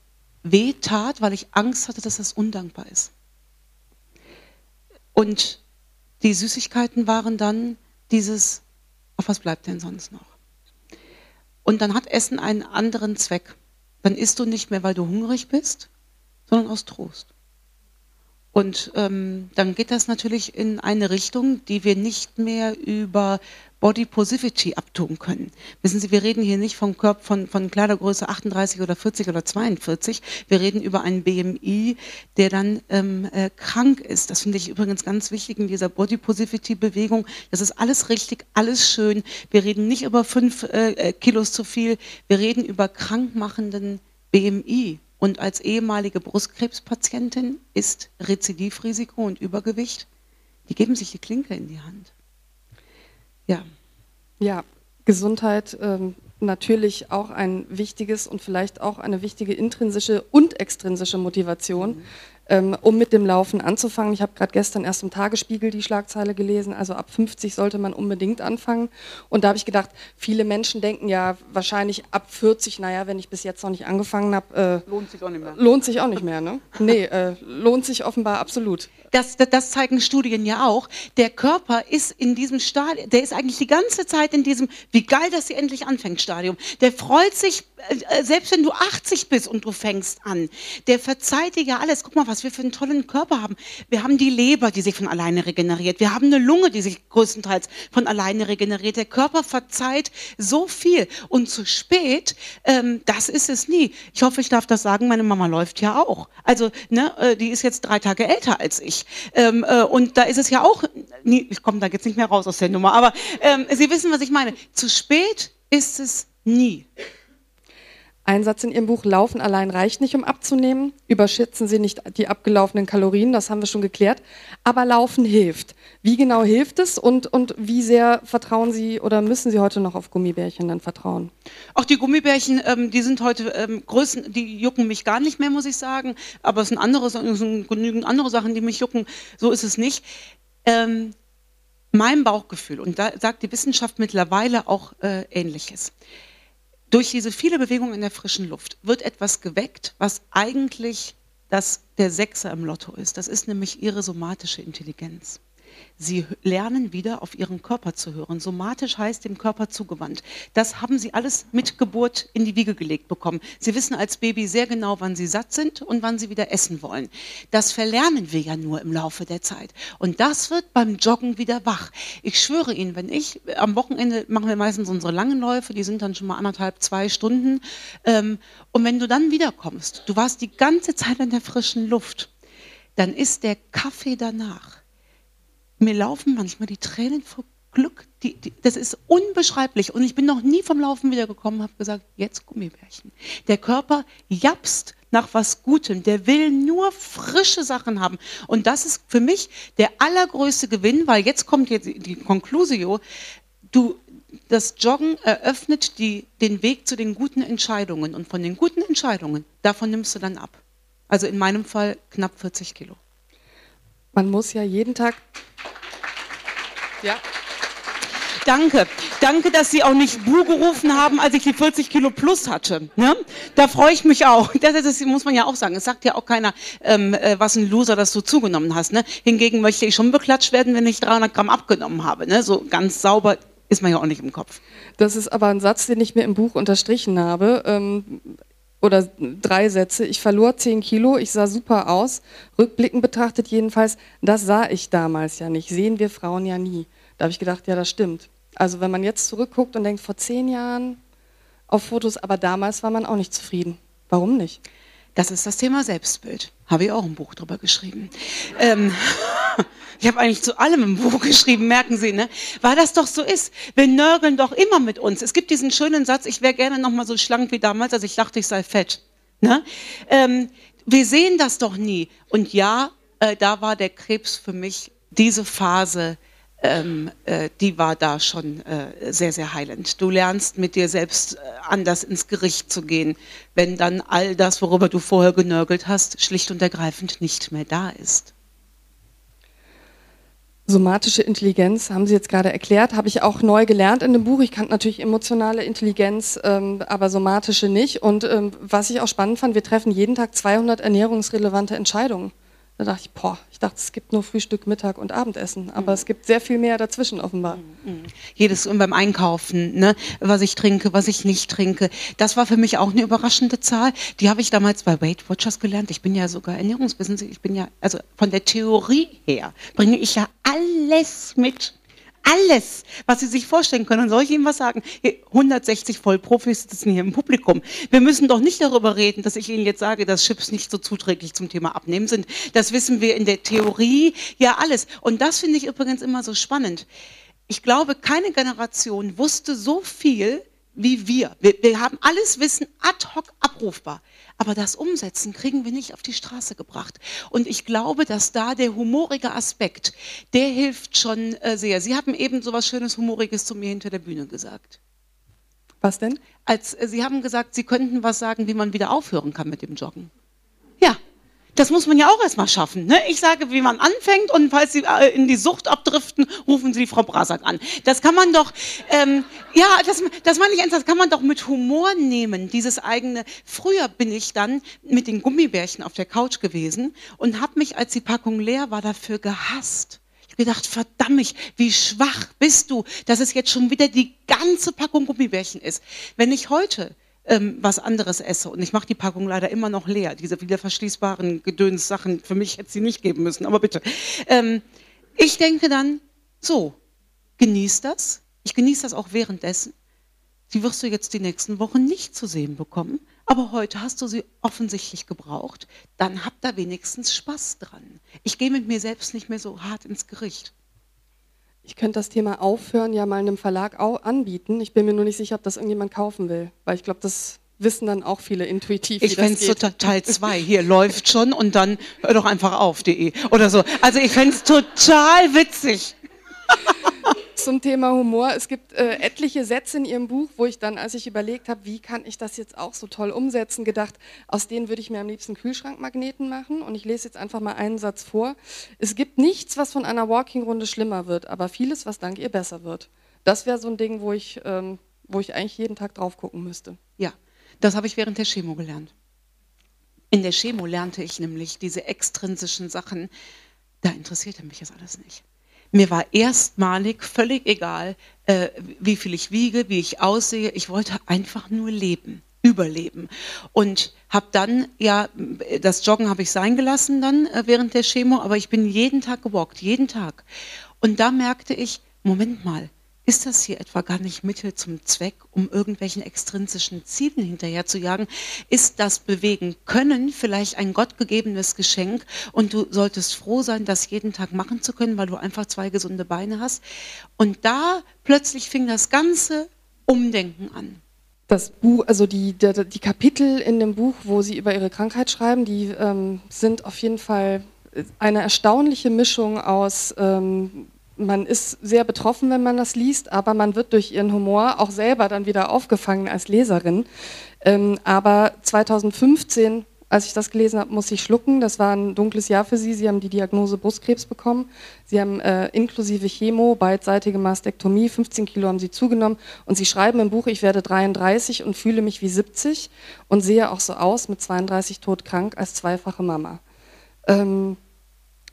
weh tat, weil ich Angst hatte, dass das undankbar ist. Und die Süßigkeiten waren dann dieses, auf was bleibt denn sonst noch? Und dann hat Essen einen anderen Zweck. Dann isst du nicht mehr, weil du hungrig bist, sondern aus Trost. Und ähm, dann geht das natürlich in eine Richtung, die wir nicht mehr über Body Positivity abtun können. Wissen Sie, wir reden hier nicht vom Körper von, von Kleidergröße 38 oder 40 oder 42. Wir reden über einen BMI, der dann ähm, äh, krank ist. Das finde ich übrigens ganz wichtig in dieser Body Positivity Bewegung. Das ist alles richtig, alles schön. Wir reden nicht über fünf äh, äh Kilos zu viel. Wir reden über krankmachenden BMI. Und als ehemalige Brustkrebspatientin ist Rezidivrisiko und Übergewicht, die geben sich die Klinke in die Hand. Ja. Ja, Gesundheit ähm, natürlich auch ein wichtiges und vielleicht auch eine wichtige intrinsische und extrinsische Motivation. Mhm ähm, um mit dem Laufen anzufangen. Ich habe gerade gestern erst im Tagesspiegel die Schlagzeile gelesen, also ab 50 sollte man unbedingt anfangen. Und da habe ich gedacht, viele Menschen denken ja wahrscheinlich ab 40, naja, wenn ich bis jetzt noch nicht angefangen habe, äh, lohnt sich auch nicht mehr. Lohnt sich auch nicht mehr, ne? Nee, äh, lohnt sich offenbar absolut. Das, das, zeigen Studien ja auch. Der Körper ist in diesem Stadium, der ist eigentlich die ganze Zeit in diesem, wie geil, dass sie endlich anfängt, Stadium. Der freut sich, äh, selbst wenn du 80 bist und du fängst an. Der verzeiht dir ja alles. Guck mal, was was wir für einen tollen Körper haben. Wir haben die Leber, die sich von alleine regeneriert. Wir haben eine Lunge, die sich größtenteils von alleine regeneriert. Der Körper verzeiht so viel. Und zu spät, ähm, das ist es nie. Ich hoffe, ich darf das sagen, meine Mama läuft ja auch. Also, ne, äh, die ist jetzt drei Tage älter als ich. Ähm, äh, und da ist es ja auch, nie, ich komme da jetzt nicht mehr raus aus der Nummer, aber ähm, Sie wissen, was ich meine. Zu spät ist es nie. Ein Satz in Ihrem Buch, Laufen allein reicht nicht, um abzunehmen. Überschätzen Sie nicht die abgelaufenen Kalorien, das haben wir schon geklärt. Aber Laufen hilft. Wie genau hilft es und, und wie sehr vertrauen Sie oder müssen Sie heute noch auf Gummibärchen dann vertrauen? Auch die Gummibärchen, ähm, die sind heute ähm, Größen, die jucken mich gar nicht mehr, muss ich sagen. Aber es sind andere, es sind genügend andere Sachen, die mich jucken. So ist es nicht. Ähm, mein Bauchgefühl, und da sagt die Wissenschaft mittlerweile auch äh, Ähnliches durch diese viele Bewegung in der frischen Luft wird etwas geweckt, was eigentlich das, der Sechser im Lotto ist. Das ist nämlich ihre somatische Intelligenz. Sie lernen wieder auf ihren Körper zu hören. Somatisch heißt dem Körper zugewandt. Das haben sie alles mit Geburt in die Wiege gelegt bekommen. Sie wissen als Baby sehr genau, wann sie satt sind und wann sie wieder essen wollen. Das verlernen wir ja nur im Laufe der Zeit. Und das wird beim Joggen wieder wach. Ich schwöre Ihnen, wenn ich am Wochenende machen wir meistens unsere langen Läufe, die sind dann schon mal anderthalb, zwei Stunden. Ähm, und wenn du dann wiederkommst, du warst die ganze Zeit in der frischen Luft, dann ist der Kaffee danach mir laufen manchmal die Tränen vor Glück. Die, die, das ist unbeschreiblich. Und ich bin noch nie vom Laufen wiedergekommen und habe gesagt, jetzt Gummibärchen. Der Körper japst nach was Gutem. Der will nur frische Sachen haben. Und das ist für mich der allergrößte Gewinn, weil jetzt kommt jetzt die Conclusio. Du, das Joggen eröffnet die, den Weg zu den guten Entscheidungen. Und von den guten Entscheidungen, davon nimmst du dann ab. Also in meinem Fall knapp 40 Kilo. Man muss ja jeden Tag. Ja. Danke. Danke, dass Sie auch nicht Bu gerufen haben, als ich die 40 Kilo plus hatte. Ne? Da freue ich mich auch. [LAUGHS] Das, das, muss man ja auch sagen. Es sagt ja auch keiner, ähm, äh, was ein Loser, dass du zugenommen hast. Ne? Hingegen möchte ich schon beklatscht werden, wenn ich 300 Gramm abgenommen habe. Ne? So ganz sauber ist man ja auch nicht im Kopf. Das ist aber ein Satz, den ich mir im Buch unterstrichen habe. Ähm, oder drei Sätze. Ich verlor zehn Kilo, ich sah super aus. Rückblickend betrachtet jedenfalls, das sah ich damals ja nicht. Sehen wir Frauen ja nie. Da habe ich gedacht, ja, das stimmt. Also wenn man jetzt zurückguckt und denkt, vor zehn Jahren auf Fotos, aber damals war man auch nicht zufrieden. Warum nicht? Das ist das Thema Selbstbild. Habe ich auch ein Buch drüber geschrieben. Ähm, ich habe eigentlich zu allem ein Buch [LAUGHS] geschrieben, merken Sie, ne? Weil das doch so ist. Wir nörgeln doch immer mit uns. Es gibt diesen schönen Satz, ich wäre gerne noch mal so schlank wie damals, als ich dachte, ich sei fett. Ne? Ähm, wir sehen das doch nie. Und ja, äh, da war der Krebs für mich diese Phase, ähm, äh, die war da schon äh, sehr, sehr heilend. Du lernst mit dir selbst äh, anders ins Gericht zu gehen, wenn dann all das, worüber du vorher genörgelt hast, schlicht und ergreifend nicht mehr da ist. Somatische Intelligenz haben Sie jetzt gerade erklärt, habe ich auch neu gelernt in dem Buch. Ich kannte natürlich emotionale Intelligenz, ähm, aber somatische nicht. Und ähm, was ich auch spannend fand, wir treffen jeden Tag 200 ernährungsrelevante Entscheidungen. Da dachte ich, boah, ich dachte, es gibt nur Frühstück, Mittag und Abendessen, aber mhm. es gibt sehr viel mehr dazwischen offenbar. Mhm. mhm. Jedes beim Einkaufen, ne, was ich trinke, was ich nicht trinke. Das war für mich auch eine überraschende Zahl. Die habe ich damals bei Weight Watchers gelernt. Ich bin ja sogar Ernährungswissenschaftler. Ich bin ja, also von der Theorie her bringe ich ja alles mit alles, was Sie sich vorstellen können. Und soll ich Ihnen was sagen? 160 Vollprofis sitzen hier im Publikum. Wir müssen doch nicht darüber reden, dass ich Ihnen jetzt sage, dass Chips nicht so zuträglich zum Thema Abnehmen sind. Das wissen wir in der Theorie ja alles. Und das finde ich übrigens immer so spannend. Ich glaube, keine Generation wusste so viel wie wir. wir. Wir haben alles Wissen ad hoc abrufbar. Aber das Umsetzen kriegen wir nicht auf die Straße gebracht. Und ich glaube, dass da der humorige Aspekt, der hilft schon äh, sehr. Sie haben eben so was Schönes, Humoriges zu mir hinter der Bühne gesagt. Was denn? Als, äh, Sie haben gesagt, Sie könnten was sagen, wie man wieder aufhören kann mit dem Joggen. Das muss man ja auch erstmal schaffen. Ne? Ich sage, wie man anfängt und falls Sie äh, in die Sucht abdriften, rufen Sie Frau Brasak an. Das kann man doch, ähm, ja, das, das meine ich ernst, das kann man doch mit Humor nehmen, dieses eigene. Früher bin ich dann mit den Gummibärchen auf der Couch gewesen und habe mich, als die Packung leer war, dafür gehasst. Ich gedacht, verdammt, wie schwach bist du, dass es jetzt schon wieder die ganze Packung Gummibärchen ist. Wenn ich heute ähm, was anderes esse. Und ich mache die Packung leider immer noch leer. Diese wieder verschließbaren Gedöns-Sachen, für mich hätte sie nicht geben müssen, aber bitte. Ähm, ich denke dann, so, genieß das. Ich genieße das auch währenddessen. Die wirst du jetzt die nächsten Wochen nicht zu sehen bekommen. Aber heute hast du sie offensichtlich gebraucht. Dann hab da wenigstens Spaß dran. Ich gehe mit mir selbst nicht mehr so hart ins Gericht. Ich könnte das Thema Aufhören ja mal einem Verlag anbieten. Ich bin mir nur nicht sicher, ob das irgendjemand kaufen will, weil ich glaube, das wissen dann auch viele intuitiv. Ich fände es so Teil 2. Hier läuft schon und dann hör doch einfach auf.de oder so. Also ich fände es total witzig zum Thema Humor. Es gibt äh, etliche Sätze in Ihrem Buch, wo ich dann, als ich überlegt habe, wie kann ich das jetzt auch so toll umsetzen, gedacht, aus denen würde ich mir am liebsten Kühlschrankmagneten machen. Und ich lese jetzt einfach mal einen Satz vor. Es gibt nichts, was von einer Walking-Runde schlimmer wird, aber vieles, was dank ihr besser wird. Das wäre so ein Ding, wo ich, ähm, wo ich eigentlich jeden Tag drauf gucken müsste. Ja, das habe ich während der Chemo gelernt. In der Chemo lernte ich nämlich diese extrinsischen Sachen. Da interessierte mich das alles nicht. Mir war erstmalig völlig egal, äh, wie viel ich wiege, wie ich aussehe. Ich wollte einfach nur leben, überleben. Und habe dann, ja, das Joggen habe ich sein gelassen dann äh, während der Chemo, aber ich bin jeden Tag gewalkt, jeden Tag. Und da merkte ich, Moment mal, ist das hier etwa gar nicht Mittel zum Zweck, um irgendwelchen extrinsischen Zielen hinterherzujagen? Ist das Bewegen können vielleicht ein gottgegebenes Geschenk und du solltest froh sein, das jeden Tag machen zu können, weil du einfach zwei gesunde Beine hast? Und da plötzlich fing das ganze Umdenken an. Das Buch, also die, die, die Kapitel in dem Buch, wo Sie über Ihre Krankheit schreiben, die ähm, sind auf jeden Fall eine erstaunliche Mischung aus ähm, man ist sehr betroffen, wenn man das liest, aber man wird durch ihren Humor auch selber dann wieder aufgefangen als Leserin. Ähm, aber 2015 Als ich das gelesen habe, musste ich schlucken. Das war ein dunkles Jahr für Sie. Sie haben die Diagnose Brustkrebs bekommen. Sie haben äh, inklusive Chemo, beidseitige Mastektomie, 15 Kilo haben Sie zugenommen. Und Sie schreiben im Buch, ich werde 33 und fühle mich wie 70 und sehe auch so aus, mit 32 todkrank, als zweifache Mama. Ähm,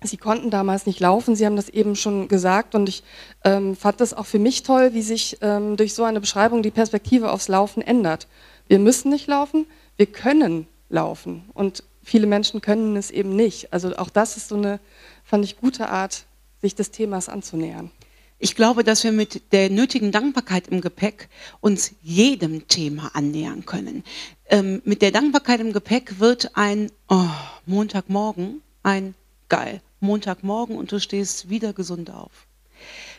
Sie konnten damals nicht laufen, Sie haben das eben schon gesagt und ich ähm, fand das auch für mich toll, wie sich ähm, durch so eine Beschreibung die Perspektive aufs Laufen ändert. Wir müssen nicht laufen, wir können laufen und viele Menschen können es eben nicht. Also auch das ist so eine, fand ich, gute Art, sich des Themas anzunähern. Ich glaube, dass wir mit der nötigen Dankbarkeit im Gepäck uns jedem Thema annähern können. Ähm, mit der Dankbarkeit im Gepäck wird ein oh, Montagmorgen ein geil Montagmorgen und du stehst wieder gesund auf.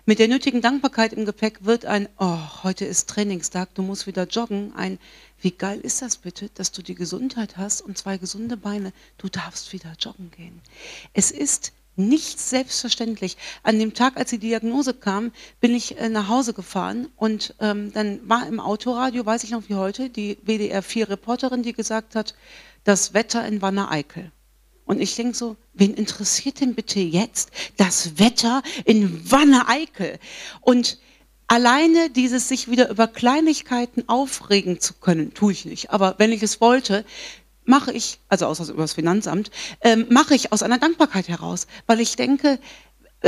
Mit der nötigen Dankbarkeit im Gepäck wird ein, oh, heute ist Trainingstag, du musst wieder joggen, ein, wie geil ist das bitte, dass du die Gesundheit hast und zwei gesunde Beine, du darfst wieder joggen gehen. Es ist nicht selbstverständlich. An dem Tag, als die Diagnose kam, bin ich äh, nach Hause gefahren und ähm, dann war im Autoradio, weiß ich noch wie heute, die WDR 4 Reporterin, die gesagt hat, das Wetter in Wanne-Eickel. Und ich denke so, wen interessiert denn bitte jetzt das Wetter in Wanne-Eickel? Und alleine dieses sich wieder über Kleinigkeiten aufregen zu können, tue ich nicht. Aber wenn ich es wollte, mache ich, also außer über das Finanzamt, ähm, mache ich aus einer Dankbarkeit heraus, weil ich denke,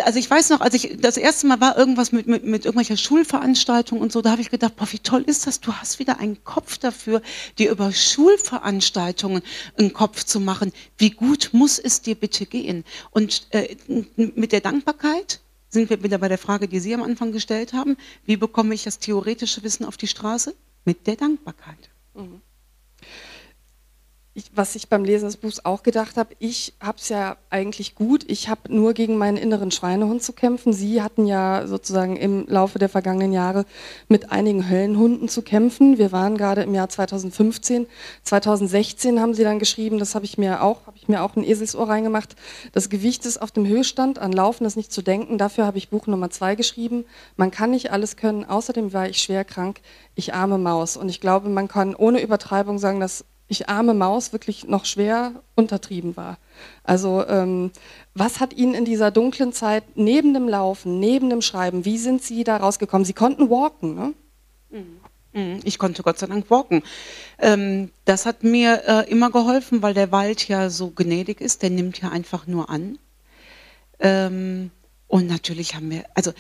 also ich weiß noch, als ich das erste Mal war irgendwas mit, mit, mit irgendwelcher Schulveranstaltung und so, da habe ich gedacht, boah, wie toll ist das? Du hast wieder einen Kopf dafür, dir über Schulveranstaltungen einen Kopf zu machen. Wie gut muss es dir bitte gehen? Und äh, mit der Dankbarkeit sind wir wieder bei der Frage, die Sie am Anfang gestellt haben. Wie bekomme ich das theoretische Wissen auf die Straße? Mit der Dankbarkeit. Mhm ich, was ich beim Lesen des Buchs auch gedacht habe, ich habe es ja eigentlich gut. Ich habe nur gegen meinen inneren Schweinehund zu kämpfen. Sie hatten ja sozusagen im Laufe der vergangenen Jahre mit einigen Höllenhunden zu kämpfen. Wir waren gerade im Jahr 2015. 2016 haben Sie dann geschrieben, das habe ich mir auch, habe ich mir auch ein Eselsohr reingemacht. Das Gewicht ist auf dem Höchststand, an Laufen ist nicht zu denken. Dafür habe ich Buch Nummer zwei geschrieben. Man kann nicht alles können. Außerdem war ich schwer krank. Ich arme Maus. Und ich glaube, man kann ohne Übertreibung sagen, dass ich arme Maus wirklich noch schwer untertrieben war. Also ähm, was hat Ihnen in dieser dunklen Zeit neben dem Laufen, neben dem Schreiben, wie sind Sie da rausgekommen? Sie konnten walken, ne? Mhm. Mhm. Ich konnte Gott sei Dank walken. Ähm, das hat mir äh, immer geholfen, weil der Wald ja so gnädig ist. Der nimmt ja einfach nur an. Ähm, und natürlich haben wir, also,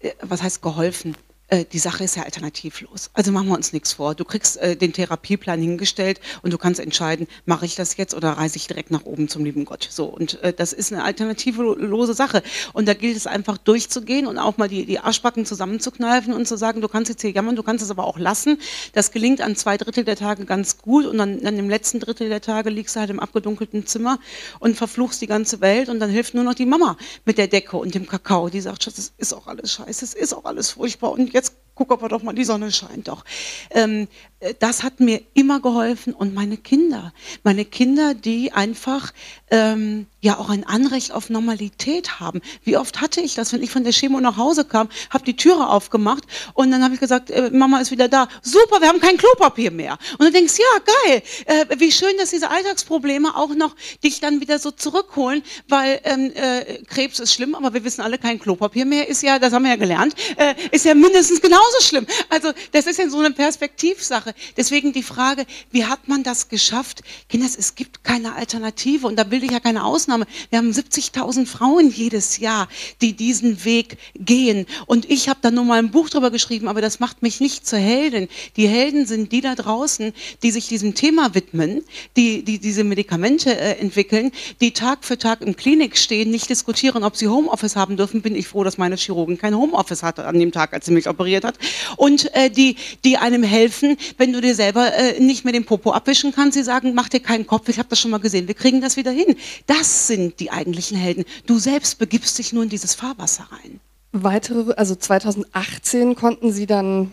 äh, was heißt geholfen? Äh, die Sache ist ja alternativlos. Also machen wir uns nichts vor. Du kriegst äh, den Therapieplan hingestellt und du kannst entscheiden, mache ich das jetzt oder reise ich direkt nach oben zum lieben Gott. So und äh, das ist eine alternativlose Sache. Und da gilt es einfach durchzugehen und auch mal die, die Arschbacken zusammenzukneifen und zu sagen, du kannst jetzt hier jammern, du kannst es aber auch lassen. Das gelingt an zwei Drittel der Tage ganz gut und dann, dann im letzten Drittel der Tage liegst du halt im abgedunkelten Zimmer und verfluchst die ganze Welt und dann hilft nur noch die Mama mit der Decke und dem Kakao. Die sagt, Schatz, es ist auch alles scheiße, es ist auch alles furchtbar und guck aber doch mal, die Sonne scheint doch. Ähm, äh, das hat mir immer geholfen und meine Kinder, meine Kinder, die einfach ähm, ja auch ein Anrecht auf Normalität haben. Wie oft hatte ich das, wenn ich von der Chemo nach Hause kam, habe die Türe aufgemacht und dann habe ich gesagt, äh, Mama ist wieder da. Super, wir haben kein Klopapier mehr. Und du denkst, ja geil, äh, wie schön, dass diese Alltagsprobleme auch noch dich dann wieder so zurückholen, weil ähm, äh, Krebs ist schlimm, aber wir wissen alle, kein Klopapier mehr ist ja, das haben wir ja gelernt, äh, ist ja mindestens genauso schlimm. Also das ist ja so eine Perspektivsache. Sache. Deswegen die Frage, wie hat man das geschafft? Kinders, es gibt keine Alternative und da will ich ja keine Ausnahme. Wir haben 70.000 Frauen jedes Jahr, die diesen Weg gehen. Und ich habe da nur mal ein Buch drüber geschrieben, aber das macht mich nicht zur Heldin. Die Helden sind die da draußen, die sich diesem Thema widmen, die, die diese Medikamente äh, entwickeln, die Tag für Tag im Klinik stehen, nicht diskutieren, ob sie Homeoffice haben dürfen. Bin ich froh, dass meine Chirurgin kein Homeoffice hatte an dem Tag, als sie mich operiert hat. Und äh, die, die einem helfen, wenn du dir selber äh, nicht mehr den Popo abwischen kannst, sie sagen, mach dir keinen Kopf, ich habe das schon mal gesehen, wir kriegen das wieder hin. Das sind die eigentlichen Helden. Du selbst begibst dich nur in dieses Fahrwasser rein. Weitere, also 2018 konnten sie dann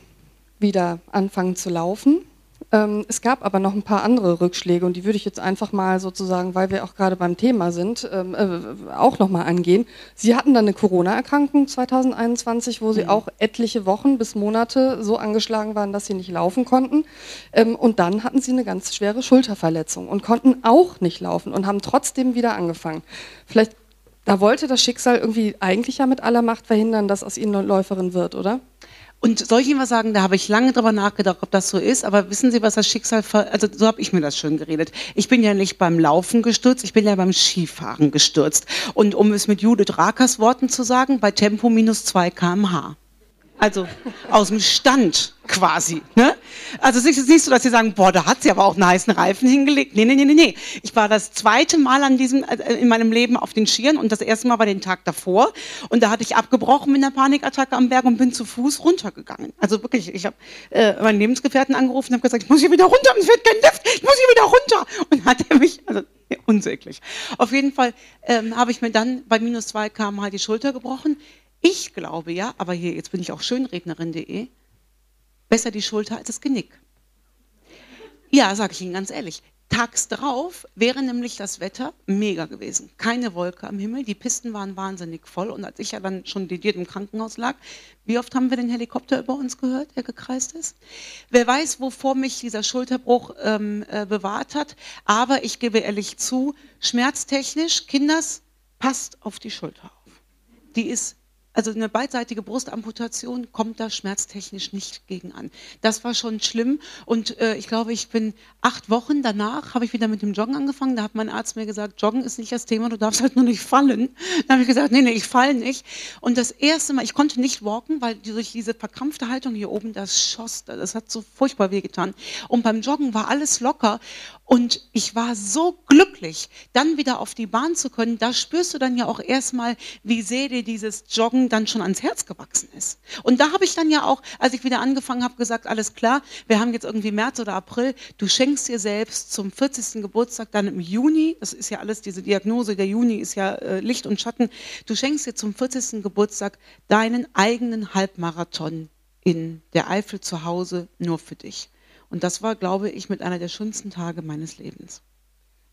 wieder anfangen zu laufen. Ähm, es gab aber noch ein paar andere Rückschläge und die würde ich jetzt einfach mal sozusagen, weil wir auch gerade beim Thema sind, ähm, äh, auch nochmal angehen. Sie hatten dann eine Corona-Erkrankung 2021, wo Sie mhm. auch etliche Wochen bis Monate so angeschlagen waren, dass Sie nicht laufen konnten. Ähm, und dann hatten Sie eine ganz schwere Schulterverletzung und konnten auch nicht laufen und haben trotzdem wieder angefangen. Vielleicht, da wollte das Schicksal irgendwie eigentlich ja mit aller Macht verhindern, dass aus Ihnen eine Läuferin wird, oder? Und soll ich Ihnen was sagen, da habe ich lange drüber nachgedacht, ob das so ist, aber wissen Sie, was das Schicksal, also so habe ich mir das schön geredet. Ich bin ja nicht beim Laufen gestürzt, ich bin ja beim Skifahren gestürzt. Und um es mit Judith Rakers Worten zu sagen, bei Tempo minus 2 kmh. Also aus dem Stand quasi. Ne? Also es ist nicht so, dass sie sagen, boah, da hat sie aber auch einen heißen Reifen hingelegt. Nee, nee, nee, nee, nee. Ich war das zweite Mal an diesem, äh, in meinem Leben auf den Skiern und das erste Mal war den Tag davor. Und da hatte ich abgebrochen mit einer Panikattacke am Berg und bin zu Fuß runtergegangen. Also wirklich, ich habe äh, meinen Lebensgefährten angerufen und habe gesagt, ich muss hier wieder runter, es wird kein Lift, ich muss hier wieder runter. Und hat er mich, also unsäglich. Auf jeden Fall ähm, habe ich mir dann bei minus zwei km die Schulter gebrochen. Ich glaube ja, aber hier, jetzt bin ich auch schönrednerin.de, besser die Schulter als das Genick. Ja, sage ich Ihnen ganz ehrlich. Tags drauf wäre nämlich das Wetter mega gewesen. Keine Wolke am Himmel, die Pisten waren wahnsinnig voll. Und als ich ja dann schon dediert im Krankenhaus lag, wie oft haben wir den Helikopter über uns gehört, der gekreist ist? Wer weiß, wovor mich dieser Schulterbruch ähm, äh, bewahrt hat. Aber ich gebe ehrlich zu, schmerztechnisch, Kinders, passt auf die Schulter auf. Die ist also eine beidseitige Brustamputation kommt da schmerztechnisch nicht gegen an. Das war schon schlimm und äh, ich glaube, ich bin acht Wochen danach, habe ich wieder mit dem Joggen angefangen. Da hat mein Arzt mir gesagt, Joggen ist nicht das Thema, du darfst halt nur nicht fallen. Dann habe ich gesagt, nee, nee, ich falle nicht. Und das erste Mal, ich konnte nicht walken, weil durch diese verkrampfte Haltung hier oben, das schoss, das hat so furchtbar wehgetan. Und beim Joggen war alles locker und ich war so glücklich, dann wieder auf die Bahn zu können. Da spürst du dann ja auch erstmal, wie sehr dir dieses Joggen dann schon ans Herz gewachsen ist. Und da habe ich dann ja auch, als ich wieder angefangen habe, gesagt, alles klar, wir haben jetzt irgendwie März oder April, du schenkst dir selbst zum 40. Geburtstag dann im Juni, das ist ja alles diese Diagnose, der Juni ist ja äh, Licht und Schatten, du schenkst dir zum 40. Geburtstag deinen eigenen Halbmarathon in der Eifel zu Hause nur für dich. Und das war, glaube ich, mit einer der schönsten Tage meines Lebens.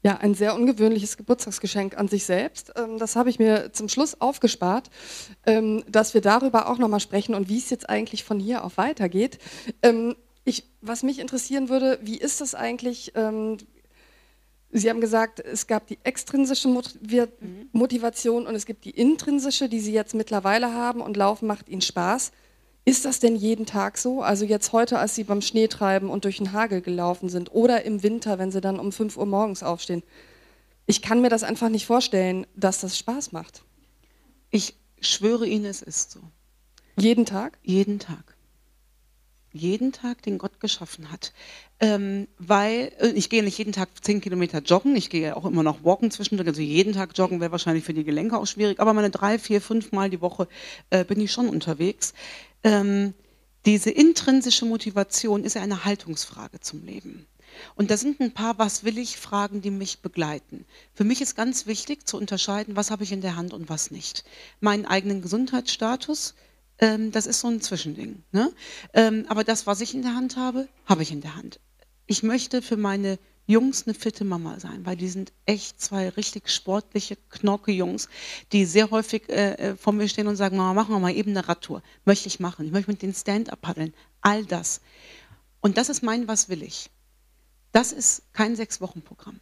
Ja, ein sehr ungewöhnliches Geburtstagsgeschenk an sich selbst. Ähm, das habe ich mir zum Schluss aufgespart, ähm, dass wir darüber auch nochmal sprechen und wie es jetzt eigentlich von hier auf weitergeht. Ähm, ich, was mich interessieren würde, wie ist das eigentlich? Sie haben gesagt, es gab die extrinsische mhm. Motivation und es gibt die intrinsische, die Sie jetzt mittlerweile haben und Laufen macht Ihnen Spaß. Ist das denn jeden Tag so? Also jetzt heute, als Sie beim Schneetreiben und durch den Hagel gelaufen sind oder im Winter, wenn Sie dann um 5 Uhr morgens aufstehen. Ich kann mir das einfach nicht vorstellen, dass das Spaß macht. Ich schwöre Ihnen, es ist so. Jeden Tag? Jeden Tag. Jeden Tag, den Gott geschaffen hat. Ähm, weil äh, ich gehe nicht jeden Tag 10 Kilometer joggen, ich gehe auch immer noch walken zwischendurch. Also jeden Tag joggen wäre wahrscheinlich für die Gelenke auch schwierig, aber meine drei, vier, fünf Mal die Woche äh, bin ich schon unterwegs ähm, diese intrinsische Motivation ist ja eine Haltungsfrage zum Leben. Und da sind ein paar Was will ich Fragen, die mich begleiten. Für mich ist ganz wichtig zu unterscheiden, was habe ich in der Hand und was nicht. Meinen eigenen Gesundheitsstatus, ähm, das ist so ein Zwischending. Ne? Ähm, aber das, was ich in der Hand habe, habe ich in der Hand. Ich möchte für meine Jungs eine fitte Mama sein, weil die sind echt zwei richtig sportliche, knorke Jungs, die sehr häufig äh, äh, vor mir stehen und sagen, Mama, machen wir mal eben eine Radtour. Möchte ich machen. Ich möchte mit den Stand-up paddeln. All das. Und das ist mein Was will ich. Das ist kein Sechs-Wochen-Programm.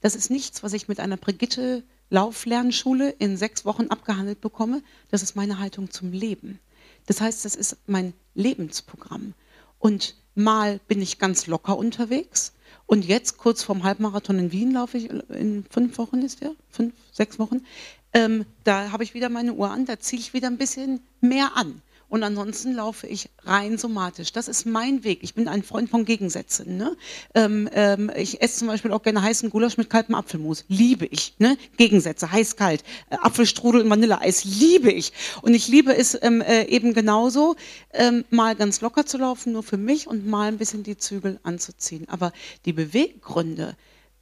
Das ist nichts, was ich mit einer Brigitte Lauflernschule in sechs Wochen abgehandelt bekomme. Das ist meine Haltung zum Leben. Das heißt, das ist mein Lebensprogramm. Und mal bin ich ganz locker unterwegs und jetzt, kurz vorm Halbmarathon in Wien, laufe ich in fünf Wochen, ist der? Fünf, sechs Wochen. Ähm, da habe ich wieder meine Uhr an, da ziehe ich wieder ein bisschen mehr an. Und ansonsten laufe ich rein somatisch. Das ist mein Weg. Ich bin ein Freund von Gegensätzen. Ne? Ähm, ähm, ich esse zum Beispiel auch gerne heißen Gulasch mit kaltem Apfelmus. Liebe ich. Ne? Gegensätze, heiß-kalt. Äh, Apfelstrudel und Vanilleeis. Liebe ich. Und ich liebe es ähm, äh, eben genauso, ähm, mal ganz locker zu laufen, nur für mich und mal ein bisschen die Zügel anzuziehen. Aber die Beweggründe,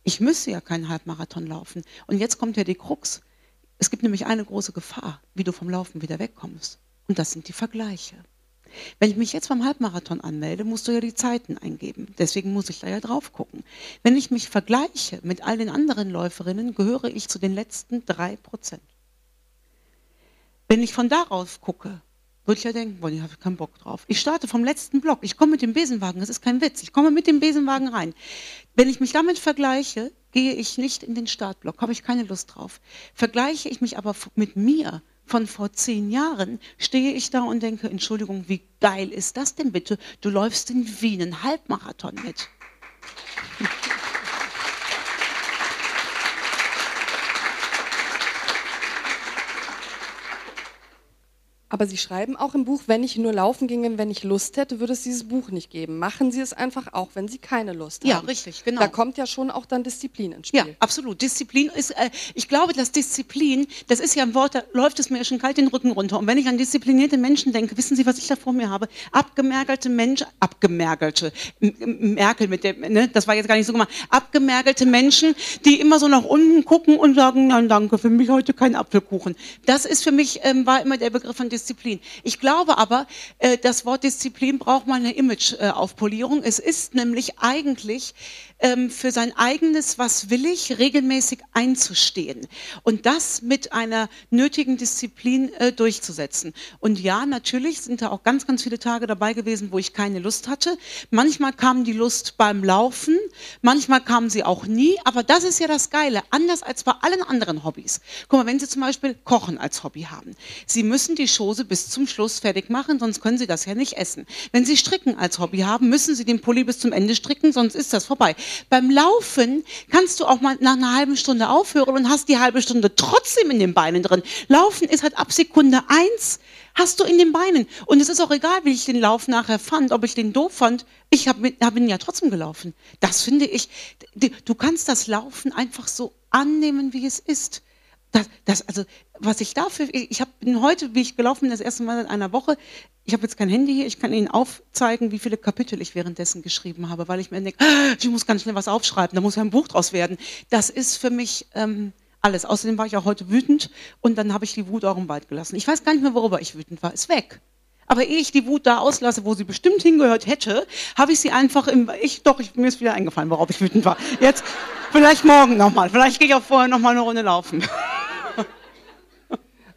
ich müsste ja keinen Halbmarathon laufen. Und jetzt kommt ja die Krux. Es gibt nämlich eine große Gefahr, wie du vom Laufen wieder wegkommst. Und das sind die Vergleiche. Wenn ich mich jetzt beim Halbmarathon anmelde, musst du ja die Zeiten eingeben. Deswegen muss ich da ja drauf gucken. Wenn ich mich vergleiche mit all den anderen Läuferinnen, gehöre ich zu den letzten drei Prozent. Wenn ich von darauf gucke, würde ich ja denken, boah, ich habe keinen Bock drauf. Ich starte vom letzten Block. Ich komme mit dem Besenwagen, das ist kein Witz. Ich komme mit dem Besenwagen rein. Wenn ich mich damit vergleiche, gehe ich nicht in den Startblock, habe ich keine Lust drauf. Vergleiche ich mich aber mit mir, von vor zehn Jahren stehe ich da und denke, Entschuldigung, wie geil ist das denn bitte? Du läufst in Wien einen Halbmarathon mit. Aber Sie schreiben auch im Buch, wenn ich nur laufen ginge, wenn ich Lust hätte, würde es dieses Buch nicht geben. Machen Sie es einfach auch, wenn Sie keine Lust ja, haben. Ja, richtig, genau. Da kommt ja schon auch dann Disziplin ins Spiel. Ja, absolut. Disziplin ist, äh, ich glaube, dass Disziplin, das ist ja ein Wort, da läuft es mir schon kalt den Rücken runter. Und wenn ich an disziplinierte Menschen denke, wissen Sie, was ich da vor mir habe? Abgemergelte Menschen, abgemergelte, Merkel mit dem, ne, das war jetzt gar nicht so gemacht, abgemergelte Menschen, die immer so nach unten gucken und sagen, nein, danke, für mich heute kein Apfelkuchen. Das ist für mich, ähm, war immer der Begriff von Disziplin. Disziplin. Ich glaube aber, äh, das Wort Disziplin braucht mal eine Imageaufpolierung. Es ist nämlich eigentlich für sein eigenes Was will ich regelmäßig einzustehen und das mit einer nötigen Disziplin äh, durchzusetzen. Und ja, natürlich sind da auch ganz, ganz viele Tage dabei gewesen, wo ich keine Lust hatte. Manchmal kam die Lust beim Laufen, manchmal kam sie auch nie, aber das ist ja das Geile, anders als bei allen anderen Hobbys. Guck mal, wenn Sie zum Beispiel Kochen als Hobby haben, Sie müssen die Chose bis zum Schluss fertig machen, sonst können Sie das ja nicht essen. Wenn Sie Stricken als Hobby haben, müssen Sie den Pulli bis zum Ende stricken, sonst ist das vorbei. Beim Laufen kannst du auch mal nach einer halben Stunde aufhören und hast die halbe Stunde trotzdem in den Beinen drin. Laufen ist halt ab Sekunde eins hast du in den Beinen. Und es ist auch egal, wie ich den Lauf nachher fand, ob ich den doof fand. Ich hab, hab ihn ja trotzdem gelaufen. Das finde ich, du kannst das Laufen einfach so annehmen, wie es ist. Das, das, also, was ich dafür, ich habe heute, wie ich gelaufen bin, das erste Mal in einer Woche, ich habe jetzt kein Handy hier, ich kann Ihnen aufzeigen, wie viele Kapitel ich währenddessen geschrieben habe, weil ich mir denke, ich muss ganz schnell was aufschreiben, da muss ja ein Buch draus werden. Das ist für mich ähm, alles. Außerdem war ich auch heute wütend und dann habe ich die Wut auch im Wald gelassen. Ich weiß gar nicht mehr, worüber ich wütend war. Ist weg. Aber ehe ich die Wut da auslasse, wo sie bestimmt hingehört hätte, habe ich sie einfach im, ich, doch, ich, mir ist wieder eingefallen, worauf ich wütend war. Jetzt, vielleicht morgen nochmal, vielleicht gehe ich auch vorher nochmal eine Runde laufen. [LAUGHS]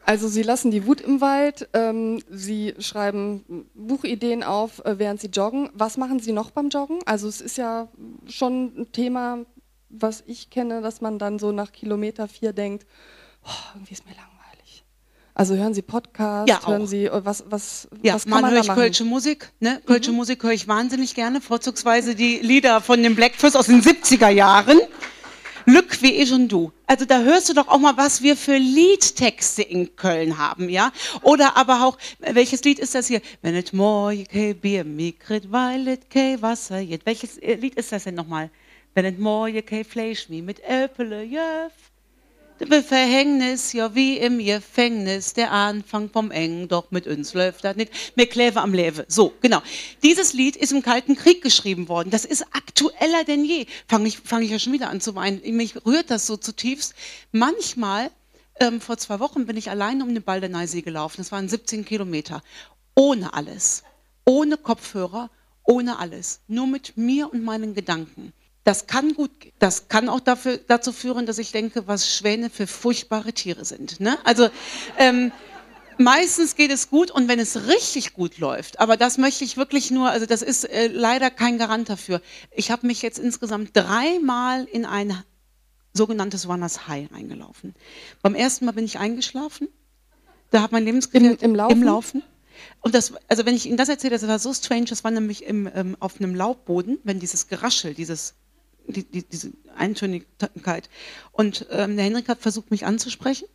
Also Sie lassen die Wut im Wald, ähm, Sie schreiben Buchideen auf, äh, während Sie joggen. Was machen Sie noch beim Joggen? Also es ist ja schon ein Thema, was ich kenne, dass man dann so nach Kilometer vier denkt, oh, irgendwie ist mir langweilig. Also hören Sie Podcasts, ja, hören Sie, äh, was, was, ja, was kann mal man höre ich machen? Kölsche Musik. Ne? Kölsche mhm. Musik höre ich wahnsinnig gerne, vorzugsweise die Lieder von den Blackfurs aus den 70er Jahren. Lück wie ich und du. Also da hörst du doch auch mal, was wir für Liedtexte in Köln haben, ja? Oder aber auch, welches Lied ist das hier? Wenn et morgen kein Bier mikret, weil et kein Wasser jet. Welches äh, Lied ist das denn nochmal? Wenn et morgen kein Fleisch mi mit Äpfel jöf. Verhängnis, ja wie im Gefängnis, der Anfang vom Eng, doch mit uns läuft das nicht. Mir Kläve am Lewe. So, genau. Dieses Lied ist im Kalten Krieg geschrieben worden. Das ist aktueller denn je. Fange ich, fang ich ja schon wieder an zu weinen. Mich rührt das so zutiefst. Manchmal, ähm, vor zwei Wochen bin ich alleine um den Baldeneysee gelaufen. Das waren 17 Kilometer. Ohne alles. Ohne Kopfhörer, ohne alles. Nur mit mir und meinen Gedanken. Das kann gut, das kann auch dafür, dazu führen, dass ich denke, was Schwäne für furchtbare Tiere sind. Ne? Also ähm, meistens geht es gut und wenn es richtig gut läuft, aber das möchte ich wirklich nur, also das ist äh, leider kein Garant dafür. Ich habe mich jetzt insgesamt dreimal in ein sogenanntes Runners High eingelaufen. Beim ersten Mal bin ich eingeschlafen. Da hat mein Lebensgefährte Im, im Laufen? Im Laufen. Und das, also wenn ich Ihnen das erzähle, das war so strange, das war nämlich im, ähm, auf einem Laubboden, wenn dieses Geraschel, dieses die, die, diese Eintönigkeit. Und ähm, der Henrik hat versucht, mich anzusprechen.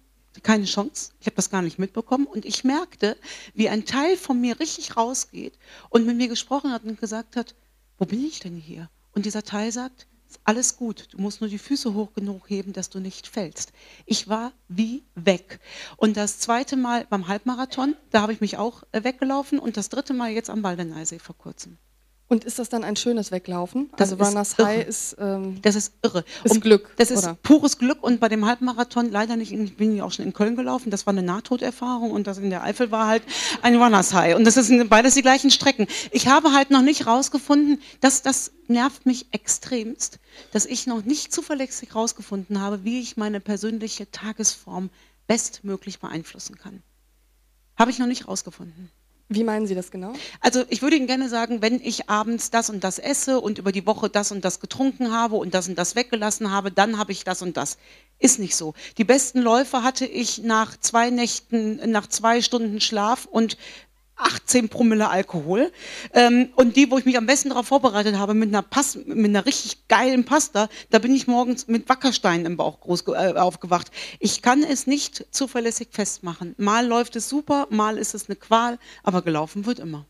Keine Chance. Ich habe das gar nicht mitbekommen. Und ich merkte, wie ein Teil von mir richtig rausgeht und mit mir gesprochen hat und gesagt hat, wo bin ich denn hier? Und dieser Teil sagt, alles gut, du musst nur die Füße hoch genug heben, dass du nicht fällst. Ich war wie weg. Und das zweite Mal beim Halbmarathon, da habe ich mich auch äh, weggelaufen und das dritte Mal jetzt am Baldeneysee vor kurzem. Und ist das dann ein schönes Weglaufen? Das also ist Runners irre. High ist, ähm, Das ist irre. Ist Und Glück, Das ist oder? pures Glück und bei dem Halbmarathon leider nicht, ich bin ja auch schon in Köln gelaufen, das war eine Nahtoderfahrung und das in der Eifel war halt ein Runners High und das sind beides die gleichen Strecken. Ich habe halt noch nicht rausgefunden, dass das nervt mich extremst, dass ich noch nicht zuverlässig rausgefunden habe, wie ich meine persönliche Tagesform bestmöglich beeinflussen kann. Habe ich noch nicht rausgefunden. Wie meinen Sie das genau? Also ich würde Ihnen gerne sagen, wenn ich abends das und das esse und über die Woche das und das getrunken habe und das und das weggelassen habe, dann habe ich das und das. Ist nicht so. Die besten Läufe hatte ich nach zwei Nächten, nach zwei Stunden Schlaf und 18 Promille Alkohol. Ähm, und die, wo ich mich am besten darauf vorbereitet habe, mit einer, Pas mit einer richtig geilen Pasta, da bin ich morgens mit Wackersteinen im Bauch groß äh, aufgewacht. Ich kann es nicht zuverlässig festmachen. Mal läuft es super, mal ist es eine Qual, aber gelaufen wird immer.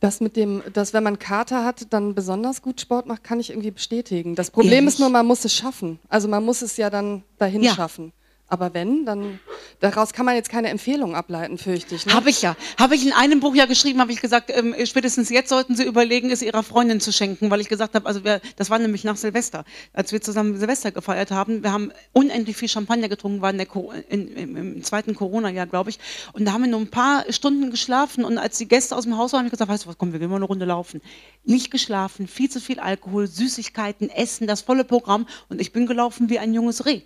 Das mit dem, dass wenn man Kater hat, dann besonders gut Sport macht, kann ich irgendwie bestätigen. Das Problem Ehrlich? ist nur, man muss es schaffen. Also man muss es ja dann dahin Ja. schaffen. Aber wenn, dann daraus kann man jetzt keine Empfehlung ableiten, fürchte ich. Ne? Habe ich ja. Habe ich in einem Buch ja geschrieben, habe ich gesagt, ähm, spätestens jetzt sollten Sie überlegen, es Ihrer Freundin zu schenken, weil ich gesagt habe, also wir, das war nämlich nach Silvester, als wir zusammen Silvester gefeiert haben. Wir haben unendlich viel Champagner getrunken, war in der Co in, im, im zweiten Corona-Jahr, glaube ich. Und da haben wir nur ein paar Stunden geschlafen. Und als die Gäste aus dem Haus waren, habe ich gesagt, weißt du was, komm, wir gehen mal eine Runde laufen. Nicht geschlafen, viel zu viel Alkohol, Süßigkeiten, Essen, das volle Programm. Und ich bin gelaufen wie ein junges Reh.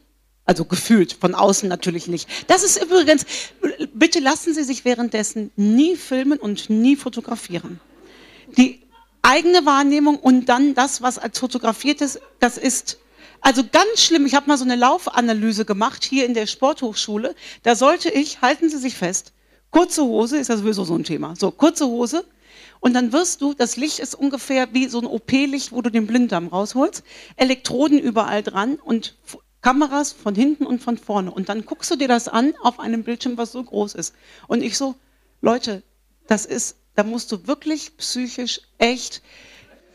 Also gefühlt, von außen natürlich nicht. Das ist übrigens, bitte lassen Sie sich währenddessen nie filmen und nie fotografieren. Die eigene Wahrnehmung und dann das, was als fotografiert ist, das ist also ganz schlimm. Ich habe mal so eine Laufanalyse gemacht hier in der Sporthochschule. Da sollte ich, halten Sie sich fest, kurze Hose ist ja sowieso so ein Thema. So, kurze Hose. Und dann wirst du, das Licht ist ungefähr wie so ein OP-Licht, wo du den Blinddarm rausholst, Elektroden überall dran und Kameras von hinten und von vorne. Und dann guckst du dir das an auf einem Bildschirm, was so groß ist. Und ich so, Leute, das ist, da musst du wirklich psychisch echt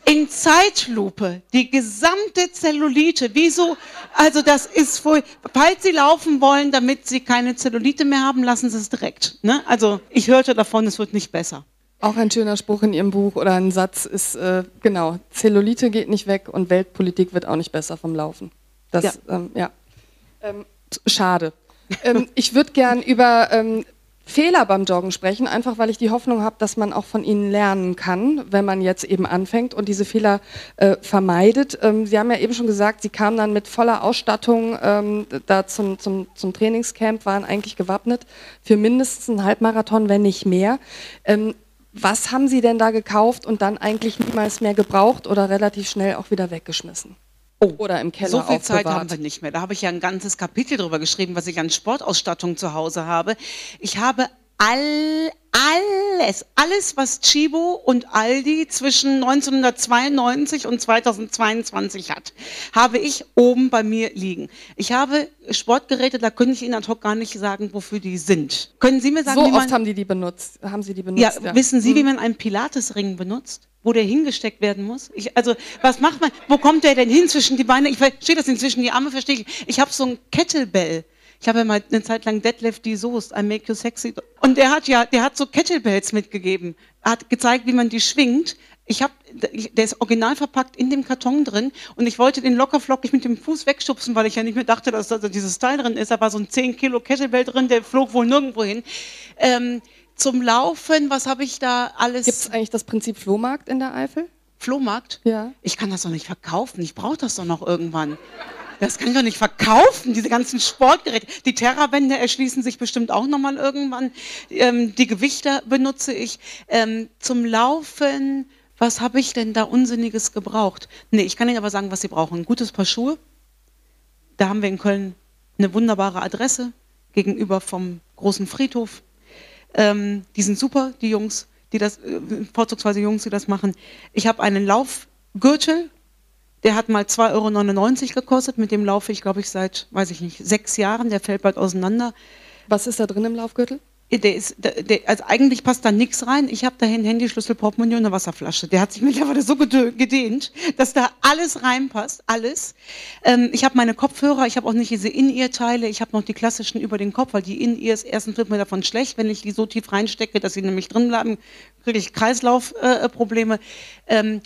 in Zeitlupe die gesamte Zellulite, wieso, also das ist wohl, falls Sie laufen wollen, damit Sie keine Zellulite mehr haben, lassen Sie es direkt. Ne? Also ich hörte davon, es wird nicht besser. Auch ein schöner Spruch in Ihrem Buch oder ein Satz ist, äh, genau, Zellulite geht nicht weg und Weltpolitik wird auch nicht besser vom Laufen. Das, Ja. Ähm, ja. Ähm, schade. [LAUGHS] ähm, ich würde gern über ähm, Fehler beim Joggen sprechen, einfach weil ich die Hoffnung habe, dass man auch von ihnen lernen kann, wenn man jetzt eben anfängt und diese Fehler äh, vermeidet. Ähm, Sie haben ja eben schon gesagt, Sie kamen dann mit voller Ausstattung ähm, da zum, zum, zum Trainingscamp, waren eigentlich gewappnet für mindestens einen Halbmarathon, wenn nicht mehr. Ähm, was haben Sie denn da gekauft und dann eigentlich niemals mehr gebraucht oder relativ schnell auch wieder weggeschmissen? Oh, Oder im Keller So viel Zeit aufbewahrt? haben wir nicht mehr. Da habe ich ja ein ganzes Kapitel drüber geschrieben, was ich an Sportausstattung zu Hause habe. Ich habe all, alles, alles, was Chibo und Aldi zwischen 1992 und 2022 hat, habe ich oben bei mir liegen. Ich habe Sportgeräte, da könnte ich Ihnen ad hoc gar nicht sagen, wofür die sind. Können Sie mir sagen, So wie man, oft haben die die benutzt. Haben Sie die ja, benutzt? wissen Sie, wie man einen Pilatesring benutzt? Wo der hingesteckt werden muss? Ich, also, was macht man? Wo kommt der denn hin zwischen die Beine? Ich verstehe das inzwischen, die Arme verstehe ich. Ich habe so ein Kettlebell. Ich habe ja mal eine Zeit lang Deadlift die Soest, I Make You Sexy. Und der hat ja, der hat so Kettlebells mitgegeben. Er hat gezeigt, wie man die schwingt. Ich habe, der ist original verpackt in dem Karton drin und ich wollte den lockerflockig mit dem Fuß wegschubsen, weil ich ja nicht mehr dachte, dass da dieses Teil drin ist. Da war so ein 10 Kilo Kettlebell drin, der flog wohl nirgendwo hin. Ähm, zum Laufen, was habe ich da alles? Gibt es eigentlich das Prinzip Flohmarkt in der Eifel? Flohmarkt? Ja. Ich kann das doch nicht verkaufen. Ich brauche das doch noch irgendwann. Das kann ich doch nicht verkaufen, diese ganzen Sportgeräte. Die Terrawände erschließen sich bestimmt auch nochmal irgendwann. Ähm, die Gewichter benutze ich. Ähm, zum Laufen, was habe ich denn da Unsinniges gebraucht? Nee, ich kann Ihnen aber sagen, was Sie brauchen. Ein gutes Paar Schuhe. Da haben wir in Köln eine wunderbare Adresse gegenüber vom großen Friedhof. Ähm, die sind super, die Jungs, die das, äh, vorzugsweise Jungs, die das machen. Ich habe einen Laufgürtel, der hat mal 2,99 Euro gekostet. Mit dem laufe ich, glaube ich, seit, weiß ich nicht, sechs Jahren. Der fällt bald auseinander. Was ist da drin im Laufgürtel? der ist, der, der, also eigentlich passt da nichts rein. Ich habe dahin Handyschlüssel, Portemonnaie und eine Wasserflasche. Der hat sich [LAUGHS] mittlerweile so gedehnt, dass da alles reinpasst, alles. Ähm, ich habe meine Kopfhörer, ich habe auch nicht diese In-Ear-Teile, ich habe noch die klassischen über den Kopf, weil die In-Ears, erstens wird mir davon schlecht, wenn ich die so tief reinstecke, dass sie nämlich drin bleiben, kriege ich Kreislaufprobleme. Äh, ähm,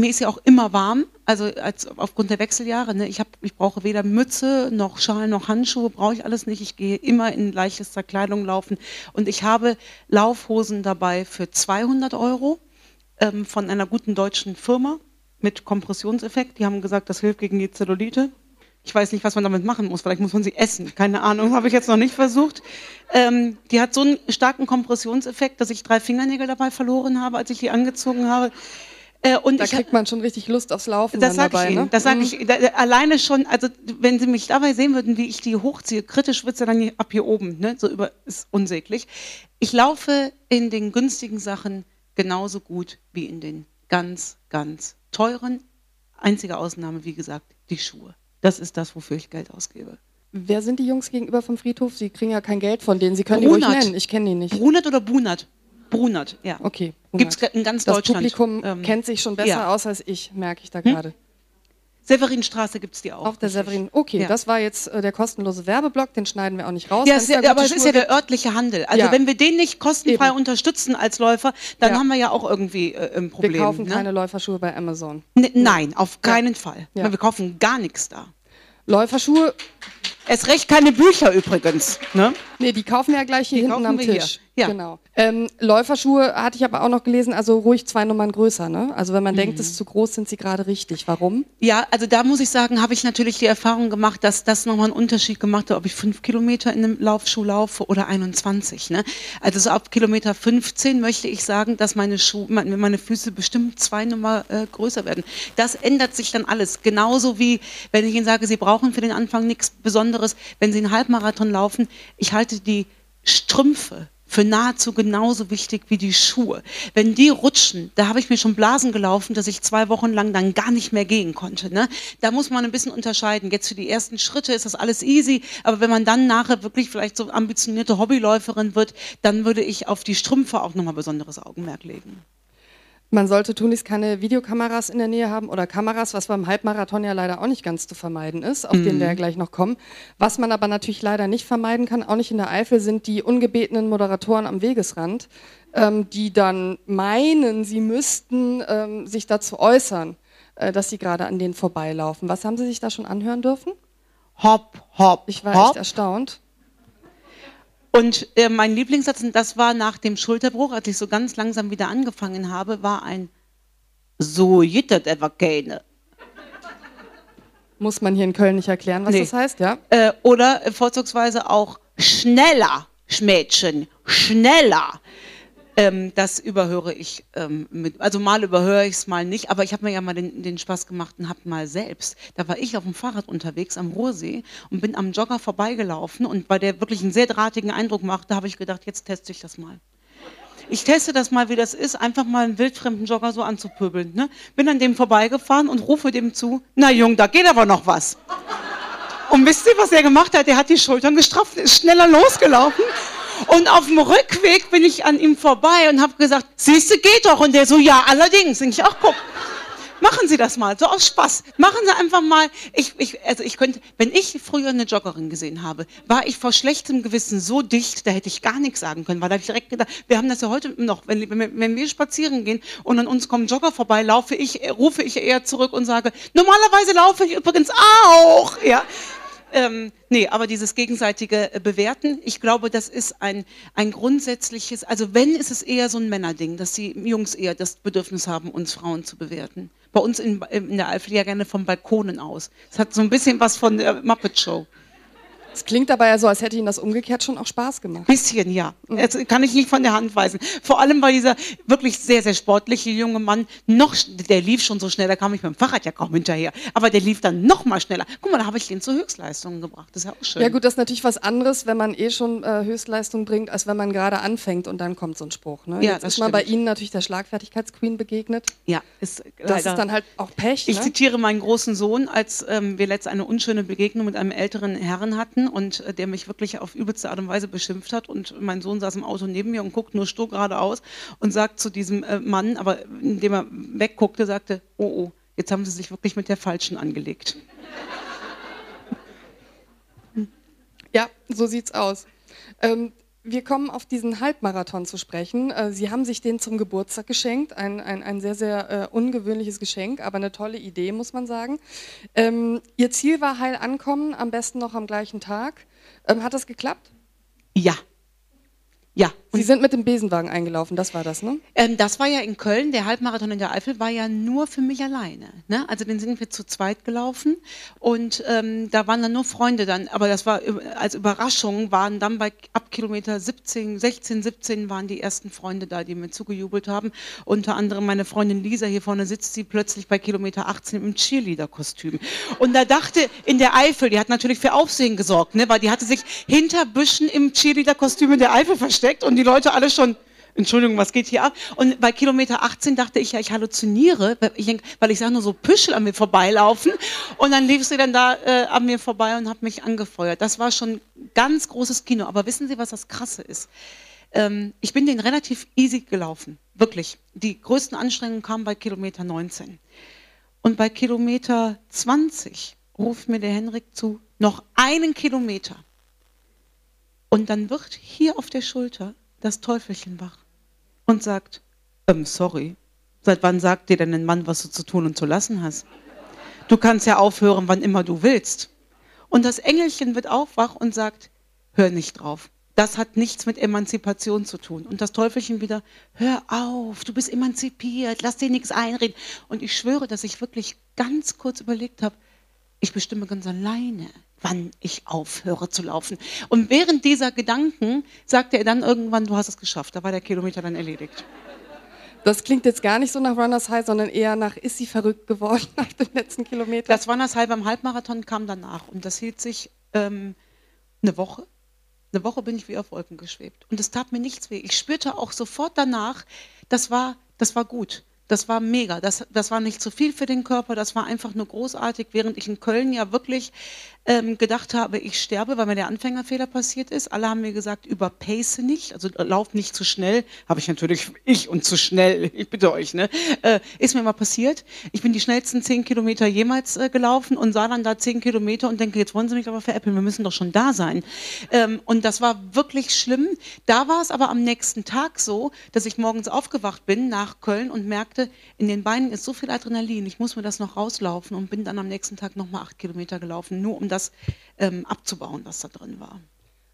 mir ist ja auch immer warm, also als, aufgrund der Wechseljahre. Ne? Ich, hab, ich brauche weder Mütze noch Schal noch Handschuhe, brauche ich alles nicht. Ich gehe immer in leichtester Kleidung laufen. Und ich habe Laufhosen dabei für 200 Euro ähm, von einer guten deutschen Firma mit Kompressionseffekt. Die haben gesagt, das hilft gegen die Zellulite. Ich weiß nicht, was man damit machen muss. Vielleicht muss man sie essen. Keine Ahnung, [LAUGHS] habe ich jetzt noch nicht versucht. Ähm, die hat so einen starken Kompressionseffekt, dass ich drei Fingernägel dabei verloren habe, als ich die angezogen habe. Äh, und da kriegt man schon richtig Lust aufs Laufen das sag dabei. Ich Ihnen, ne? Das sage mhm. ich da, alleine schon, also wenn Sie mich dabei sehen würden, wie ich die hochziehe, kritisch wird sie dann ab hier oben, ne? so über, ist unsäglich. Ich laufe in den günstigen Sachen genauso gut wie in den ganz, ganz teuren. Einzige Ausnahme, wie gesagt, die Schuhe. Das ist das, wofür ich Geld ausgebe. Wer sind die Jungs gegenüber vom Friedhof? Sie kriegen ja kein Geld von denen. Sie können Brunert. die ruhig nennen. Ich kenne die nicht. Brunert oder Bunert? Brunert, ja. Okay. Gibt es in ganz das Deutschland. Das Publikum ähm, kennt sich schon besser ja. aus als ich, merke ich da hm? gerade. Severinstraße gibt es die auch. Auf der Severin. Okay, ja. das war jetzt äh, der kostenlose Werbeblock, den schneiden wir auch nicht raus. Ja, es, aber es ist ja der örtliche Handel. Also ja. wenn wir den nicht kostenfrei Eben. unterstützen als Läufer, dann ja. haben wir ja auch irgendwie äh, ein Problem. Wir kaufen ne? keine Läuferschuhe bei Amazon. N nein, auf keinen Fall. Wir kaufen gar nichts da. Läuferschuhe es recht keine Bücher übrigens. Ne? Nee, die kaufen wir ja gleich hier die hinten am Tisch. Hier. Ja. Genau. Ähm, Läuferschuhe hatte ich aber auch noch gelesen, also ruhig zwei Nummern größer. Ne? Also wenn man mhm. denkt, es ist zu groß, sind sie gerade richtig. Warum? Ja, also da muss ich sagen, habe ich natürlich die Erfahrung gemacht, dass das nochmal einen Unterschied gemacht hat, ob ich fünf Kilometer in einem Laufschuh laufe oder 21. Ne? Also so ab Kilometer 15 möchte ich sagen, dass meine, Schuhe, meine Füße bestimmt zwei Nummer äh, größer werden. Das ändert sich dann alles. Genauso wie, wenn ich Ihnen sage, Sie brauchen für den Anfang nichts Besonderes wenn Sie einen Halbmarathon laufen. Ich halte die Strümpfe für nahezu genauso wichtig wie die Schuhe. Wenn die rutschen, da habe ich mir schon Blasen gelaufen, dass ich zwei Wochen lang dann gar nicht mehr gehen konnte. Ne? Da muss man ein bisschen unterscheiden. Jetzt für die ersten Schritte ist das alles easy, aber wenn man dann nachher wirklich vielleicht so ambitionierte Hobbyläuferin wird, dann würde ich auf die Strümpfe auch nochmal besonderes Augenmerk legen. Man sollte tunlichst keine Videokameras in der Nähe haben oder Kameras, was beim Halbmarathon ja leider auch nicht ganz zu vermeiden ist, auf mhm. den wir ja gleich noch kommen. Was man aber natürlich leider nicht vermeiden kann, auch nicht in der Eifel, sind die ungebetenen Moderatoren am Wegesrand, ähm, die dann meinen, sie müssten ähm, sich dazu äußern, äh, dass sie gerade an denen vorbeilaufen. Was haben Sie sich da schon anhören dürfen? Hopp, hopp. Ich war hopp. echt erstaunt. Und äh, mein Lieblingssatz, und das war nach dem Schulterbruch, als ich so ganz langsam wieder angefangen habe, war ein So jittert aber keine. Muss man hier in Köln nicht erklären, was nee. das heißt, ja? Äh, oder vorzugsweise auch schneller, Mädchen, schneller. Ähm, das überhöre ich ähm, mit, also mal überhöre ich es, mal nicht, aber ich habe mir ja mal den, den Spaß gemacht und habe mal selbst, da war ich auf dem Fahrrad unterwegs am Ruhrsee und bin am Jogger vorbeigelaufen und weil der wirklich einen sehr drahtigen Eindruck machte, habe ich gedacht, jetzt teste ich das mal. Ich teste das mal, wie das ist, einfach mal einen wildfremden Jogger so anzupöbeln. Ne? Bin an dem vorbeigefahren und rufe dem zu, na Jung, da geht aber noch was. Und wisst ihr, was er gemacht hat? Er hat die Schultern gestrafft, ist schneller losgelaufen und auf dem Rückweg bin ich an ihm vorbei und habe gesagt, siehste, geht doch. Und der so, ja, allerdings. Und ich auch, guck, machen Sie das mal, so aus Spaß. Machen Sie einfach mal. Ich, ich, also ich könnte, wenn ich früher eine Joggerin gesehen habe, war ich vor schlechtem Gewissen so dicht, da hätte ich gar nichts sagen können, weil da habe ich direkt gedacht, wir haben das ja heute noch, wenn, wenn, wenn wir spazieren gehen und an uns kommen Jogger vorbei, laufe ich, rufe ich eher zurück und sage, normalerweise laufe ich übrigens auch, ja. Ähm, nee, aber dieses gegenseitige äh, Bewerten, ich glaube, das ist ein, ein grundsätzliches, also wenn, ist es eher so ein Männerding, dass die Jungs eher das Bedürfnis haben, uns Frauen zu bewerten. Bei uns in, in der Eifel ja gerne vom Balkonen aus. Es hat so ein bisschen was von der Muppet Show. Es klingt aber ja so, als hätte Ihnen das umgekehrt schon auch Spaß gemacht. Bisschen, ja. Das kann ich nicht von der Hand weisen. Vor allem war dieser wirklich sehr, sehr sportliche junge Mann noch, der lief schon so schnell, da kam ich mit dem Fahrrad ja kaum hinterher. Aber der lief dann noch mal schneller. Guck mal, da habe ich den zu Höchstleistungen gebracht. Das ist ja auch schön. Ja gut, das ist natürlich was anderes, wenn man eh schon äh, Höchstleistung bringt, als wenn man gerade anfängt und dann kommt so ein Spruch. Ne? Ja, Jetzt das ist stimmt. mal bei Ihnen natürlich der Schlagfertigkeitsqueen begegnet. Ja, ist Das ist dann halt auch Pech. Ich ne? zitiere meinen großen Sohn, als ähm, wir letzte eine unschöne Begegnung mit einem älteren Herrn hatten und äh, der mich wirklich auf übelste Art und Weise beschimpft hat. Und mein Sohn saß im Auto neben mir und guckt nur stur geradeaus und sagt zu diesem äh, Mann, aber indem er wegguckte, sagte, oh oh, jetzt haben sie sich wirklich mit der Falschen angelegt. Ja, so sieht's aus. Ähm, wir kommen auf diesen Halbmarathon zu sprechen. Äh, Sie haben sich den zum Geburtstag geschenkt. Ein, ein, ein sehr, sehr äh, ungewöhnliches Geschenk, aber eine tolle Idee, muss man sagen. Ähm, Ihr Ziel war heil ankommen, am besten noch am gleichen Tag. Ähm, hat das geklappt? Ja, ja. Sie sind mit dem Besenwagen eingelaufen, das war das, ne? Ähm, das war ja in Köln, der Halbmarathon in der Eifel war ja nur für mich alleine. Ne? Also den sind wir zu zweit gelaufen und ähm, da waren dann nur Freunde dann, aber das war als Überraschung, waren dann bei ab Kilometer 17, 16, 17 waren die ersten Freunde da, die mir zugejubelt haben. Unter anderem meine Freundin Lisa, hier vorne sitzt sie plötzlich bei Kilometer 18 im Cheerleader-Kostüm. Und da dachte, in der Eifel, die hat natürlich für Aufsehen gesorgt, ne? weil die hatte sich hinter Büschen im Cheerleader-Kostüm in der Eifel versteckt und die Leute alle schon, Entschuldigung, was geht hier ab? Und bei Kilometer 18 dachte ich ja, ich halluziniere, ich weil ich sah nur so Püschel an mir vorbeilaufen. Und dann lief sie dann da äh, an mir vorbei und hat mich angefeuert. Das war schon ganz großes Kino. Aber wissen Sie, was das Krasse ist? Ähm, ich bin den relativ easy gelaufen, wirklich. Die größten Anstrengungen kamen bei Kilometer 19. Und bei Kilometer 20 ruft mir der Henrik zu, noch einen Kilometer. Und dann wird hier auf der Schulter das Teufelchen wach und sagt, ähm, sorry, seit wann sagt dir denn ein Mann, was du zu tun und zu lassen hast? Du kannst ja aufhören, wann immer du willst. Und das Engelchen wird auch wach und sagt, hör nicht drauf. Das hat nichts mit Emanzipation zu tun. Und das Teufelchen wieder, hör auf, du bist emanzipiert, lass dir nichts einreden. Und ich schwöre, dass ich wirklich ganz kurz überlegt habe, ich bestimme ganz alleine, wann ich aufhöre zu laufen. Und während dieser Gedanken sagte er dann irgendwann, du hast es geschafft. Da war der Kilometer dann erledigt. Das klingt jetzt gar nicht so nach Runners High, sondern eher nach, ist sie verrückt geworden [LAUGHS] nach dem letzten Kilometer? Das Runners High beim Halbmarathon kam danach und das hielt sich ähm, eine Woche. Eine Woche bin ich wie auf Wolken geschwebt und es tat mir nichts weh. Ich spürte auch sofort danach, das war, das war gut. Das war mega. Das, das war nicht zu viel für den Körper. Das war einfach nur großartig, während ich in Köln ja wirklich ähm, gedacht habe, ich sterbe, weil mir der Anfängerfehler passiert ist. Alle haben mir gesagt, überpace nicht, also äh, lauf nicht zu schnell. Habe ich natürlich, ich und zu schnell, [LAUGHS] ich bitte euch, ne? Äh, ist mir mal passiert. Ich bin die schnellsten zehn Kilometer jemals äh, gelaufen und sah dann da zehn Kilometer und denke, jetzt wollen sie mich aber veräppeln, wir müssen doch schon da sein. Ähm, und das war wirklich schlimm. Da war es aber am nächsten Tag so, dass ich morgens aufgewacht bin nach Köln und merkte, in den Beinen ist so viel Adrenalin, ich muss mir das noch rauslaufen und bin dann am nächsten Tag nochmal acht Kilometer gelaufen, nur um das ähm, abzubauen, was da drin war.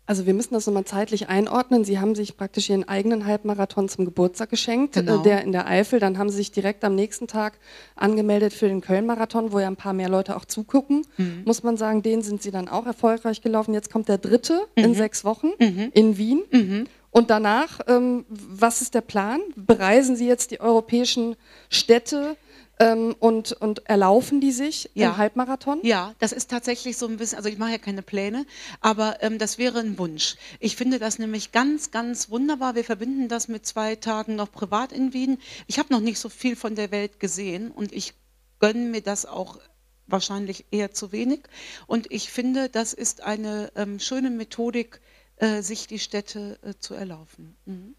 Also wir müssen das nochmal zeitlich einordnen. Sie haben sich praktisch Ihren eigenen Halbmarathon zum Geburtstag geschenkt, äh, genau. der in der Eifel. Dann haben Sie sich direkt am nächsten Tag angemeldet für den Köln-Marathon, wo ja ein paar mehr Leute auch zugucken. Mhm. Muss man sagen, den sind Sie dann auch erfolgreich gelaufen. Jetzt kommt der dritte mhm. in sechs Wochen mhm. in Wien. Mhm. Und danach, ähm, was ist der Plan? Bereisen Sie jetzt die europäischen Städte? Ähm, und, und erlaufen die sich ja. im Halbmarathon? Ja, das ist tatsächlich so ein bisschen, also ich mache ja keine Pläne, aber ähm, das wäre ein Wunsch. Ich finde das nämlich ganz, ganz wunderbar. Wir verbinden das mit zwei Tagen noch privat in Wien. Ich habe noch nicht so viel von der Welt gesehen und ich gönne mir das auch wahrscheinlich eher zu wenig. Und ich finde, das ist eine ähm, schöne Methodik, äh, sich die Städte äh, zu erlaufen. Mhm.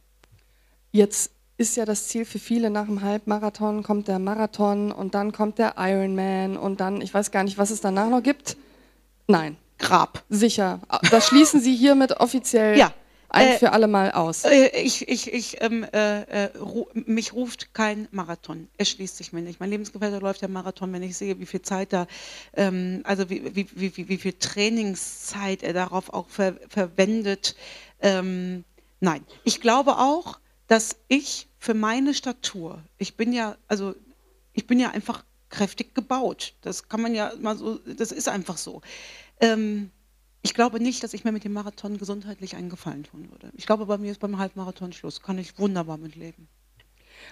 Jetzt ist ja das Ziel für viele, nach dem Halbmarathon kommt der Marathon und dann kommt der Ironman und dann, ich weiß gar nicht, was es danach noch gibt. Nein. Grab. Sicher. Das schließen Sie hiermit offiziell ja. ein äh, für alle Mal aus. Äh, ich, ich, ich, ähm, äh, äh, ru mich ruft kein Marathon. Es schließt sich mir nicht. Mein Lebensgefährte läuft der Marathon, wenn ich sehe, wie viel Zeit da, ähm, also wie, wie, wie, wie, viel Trainingszeit er darauf auch ver verwendet. Ähm, nein. Ich glaube auch, dass ich für meine Statur, ich bin ja, also ich bin ja einfach kräftig gebaut. Das kann man ja mal so, das ist einfach so. Ähm, ich glaube nicht, dass ich mir mit dem Marathon gesundheitlich einen Gefallen tun würde. Ich glaube, bei mir ist beim Halbmarathon Schluss. Kann ich wunderbar mitleben.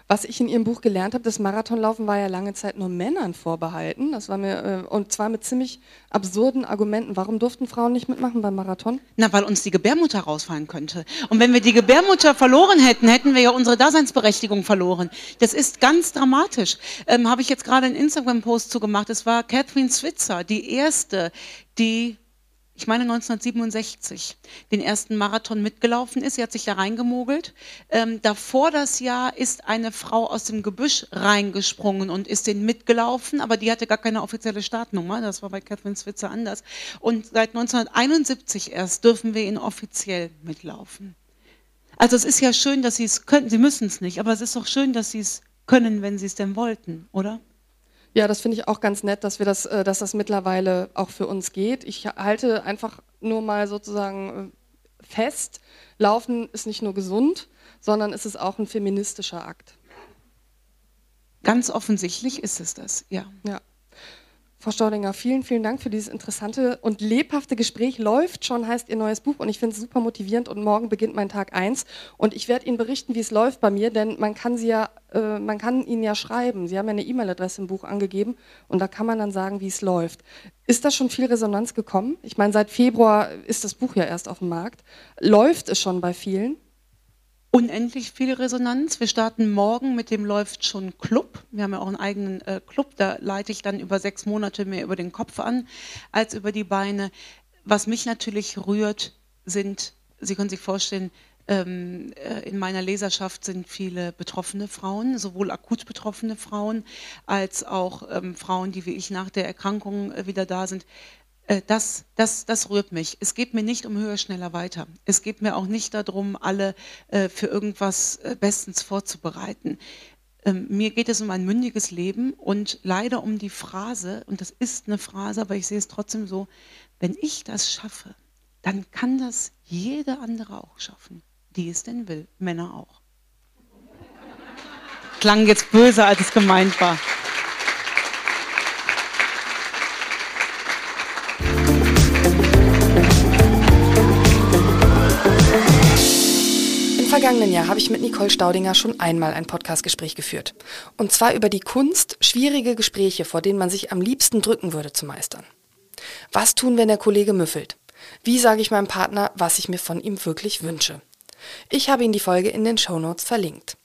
Was ich in Ihrem Buch gelernt habe, das Marathonlaufen war ja lange Zeit nur Männern vorbehalten. Das war mir, äh, und zwar mit ziemlich absurden Argumenten. Warum durften Frauen nicht mitmachen beim Marathon? Na, weil uns die Gebärmutter rausfallen könnte. Und wenn wir die Gebärmutter verloren hätten, hätten wir ja unsere Daseinsberechtigung verloren. Das ist ganz dramatisch. Ähm, habe ich jetzt gerade einen Instagram-Post zugemacht. Es war Catherine Switzer, die erste, die ich meine 1967, den ersten Marathon mitgelaufen ist. Sie hat sich da reingemogelt. Ähm, davor das Jahr ist eine Frau aus dem Gebüsch reingesprungen und ist den mitgelaufen, aber die hatte gar keine offizielle Startnummer. Das war bei Catherine Switzer anders. Und seit 1971 erst dürfen wir ihn offiziell mitlaufen. Also es ist ja schön, dass Sie es können. Sie müssen es nicht, aber es ist doch schön, dass Sie es können, wenn Sie es denn wollten, oder? Ja, das finde ich auch ganz nett, dass wir das, äh, dass das mittlerweile auch für uns geht. Ich halte einfach nur mal sozusagen äh, fest, Laufen ist nicht nur gesund, sondern es ist auch ein feministischer Akt. Ganz offensichtlich ist es das, ja. Ja. Frau Staudinger, vielen, vielen Dank für dieses interessante und lebhafte Gespräch. Läuft schon, heißt Ihr neues Buch und ich finde es super motivierend und morgen beginnt mein Tag 1 und ich werde Ihnen berichten, wie es läuft bei mir, denn man kann sie ja, äh, man kann Ihnen ja schreiben. Sie haben ja eine E-Mail-Adresse im Buch angegeben und da kann man dann sagen, wie es läuft. Ist da schon viel Resonanz gekommen? Ich meine, seit Februar ist das Buch ja erst auf dem Markt. Läuft es schon bei vielen? Unendlich viel Resonanz. Wir starten morgen mit dem Läuft schon Club. Wir haben ja auch einen eigenen äh, Club, da leite ich dann über sechs Monate mehr über den Kopf an als über die Beine. Was mich natürlich rührt, sind, Sie können sich vorstellen, ähm, äh, in meiner Leserschaft sind viele betroffene Frauen, sowohl akut betroffene Frauen als auch ähm, Frauen, die wie ich nach der Erkrankung äh, wieder da sind. Äh, das, das, das rührt mich. Es geht mir nicht um höher, schneller, weiter. Es geht mir auch nicht darum, alle äh, für irgendwas äh, bestens vorzubereiten. Ähm, mir geht es um ein mündiges Leben und leider um die Phrase, und das ist eine Phrase, aber ich sehe es trotzdem so, wenn ich das schaffe, dann kann das jede andere auch schaffen, die es denn will, Männer auch. Klang jetzt böser, als es gemeint war. Vergangenen Jahr habe ich mit Nicole Staudinger schon einmal ein Podcastgespräch geführt. Und zwar über die Kunst, schwierige Gespräche, vor denen man sich am liebsten drücken würde, zu meistern. Was tun, wenn der Kollege müffelt? Wie sage ich meinem Partner, was ich mir von ihm wirklich wünsche? Ich habe Ihnen die Folge in den Shownotes verlinkt.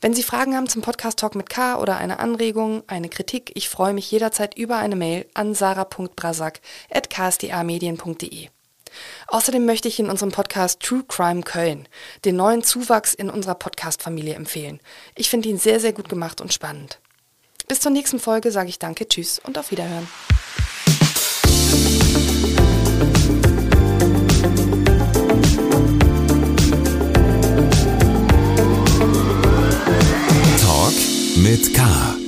Wenn Sie Fragen haben zum Podcast Talk mit K oder eine Anregung, eine Kritik, ich freue mich jederzeit über eine Mail an sarah.brasak.ksda-medien.de. Außerdem möchte ich in unserem Podcast True Crime Köln den neuen Zuwachs in unserer Podcast-Familie empfehlen. Ich finde ihn sehr, sehr gut gemacht und spannend. Bis zur nächsten Folge sage ich Danke, Tschüss und auf Wiederhören. Talk mit K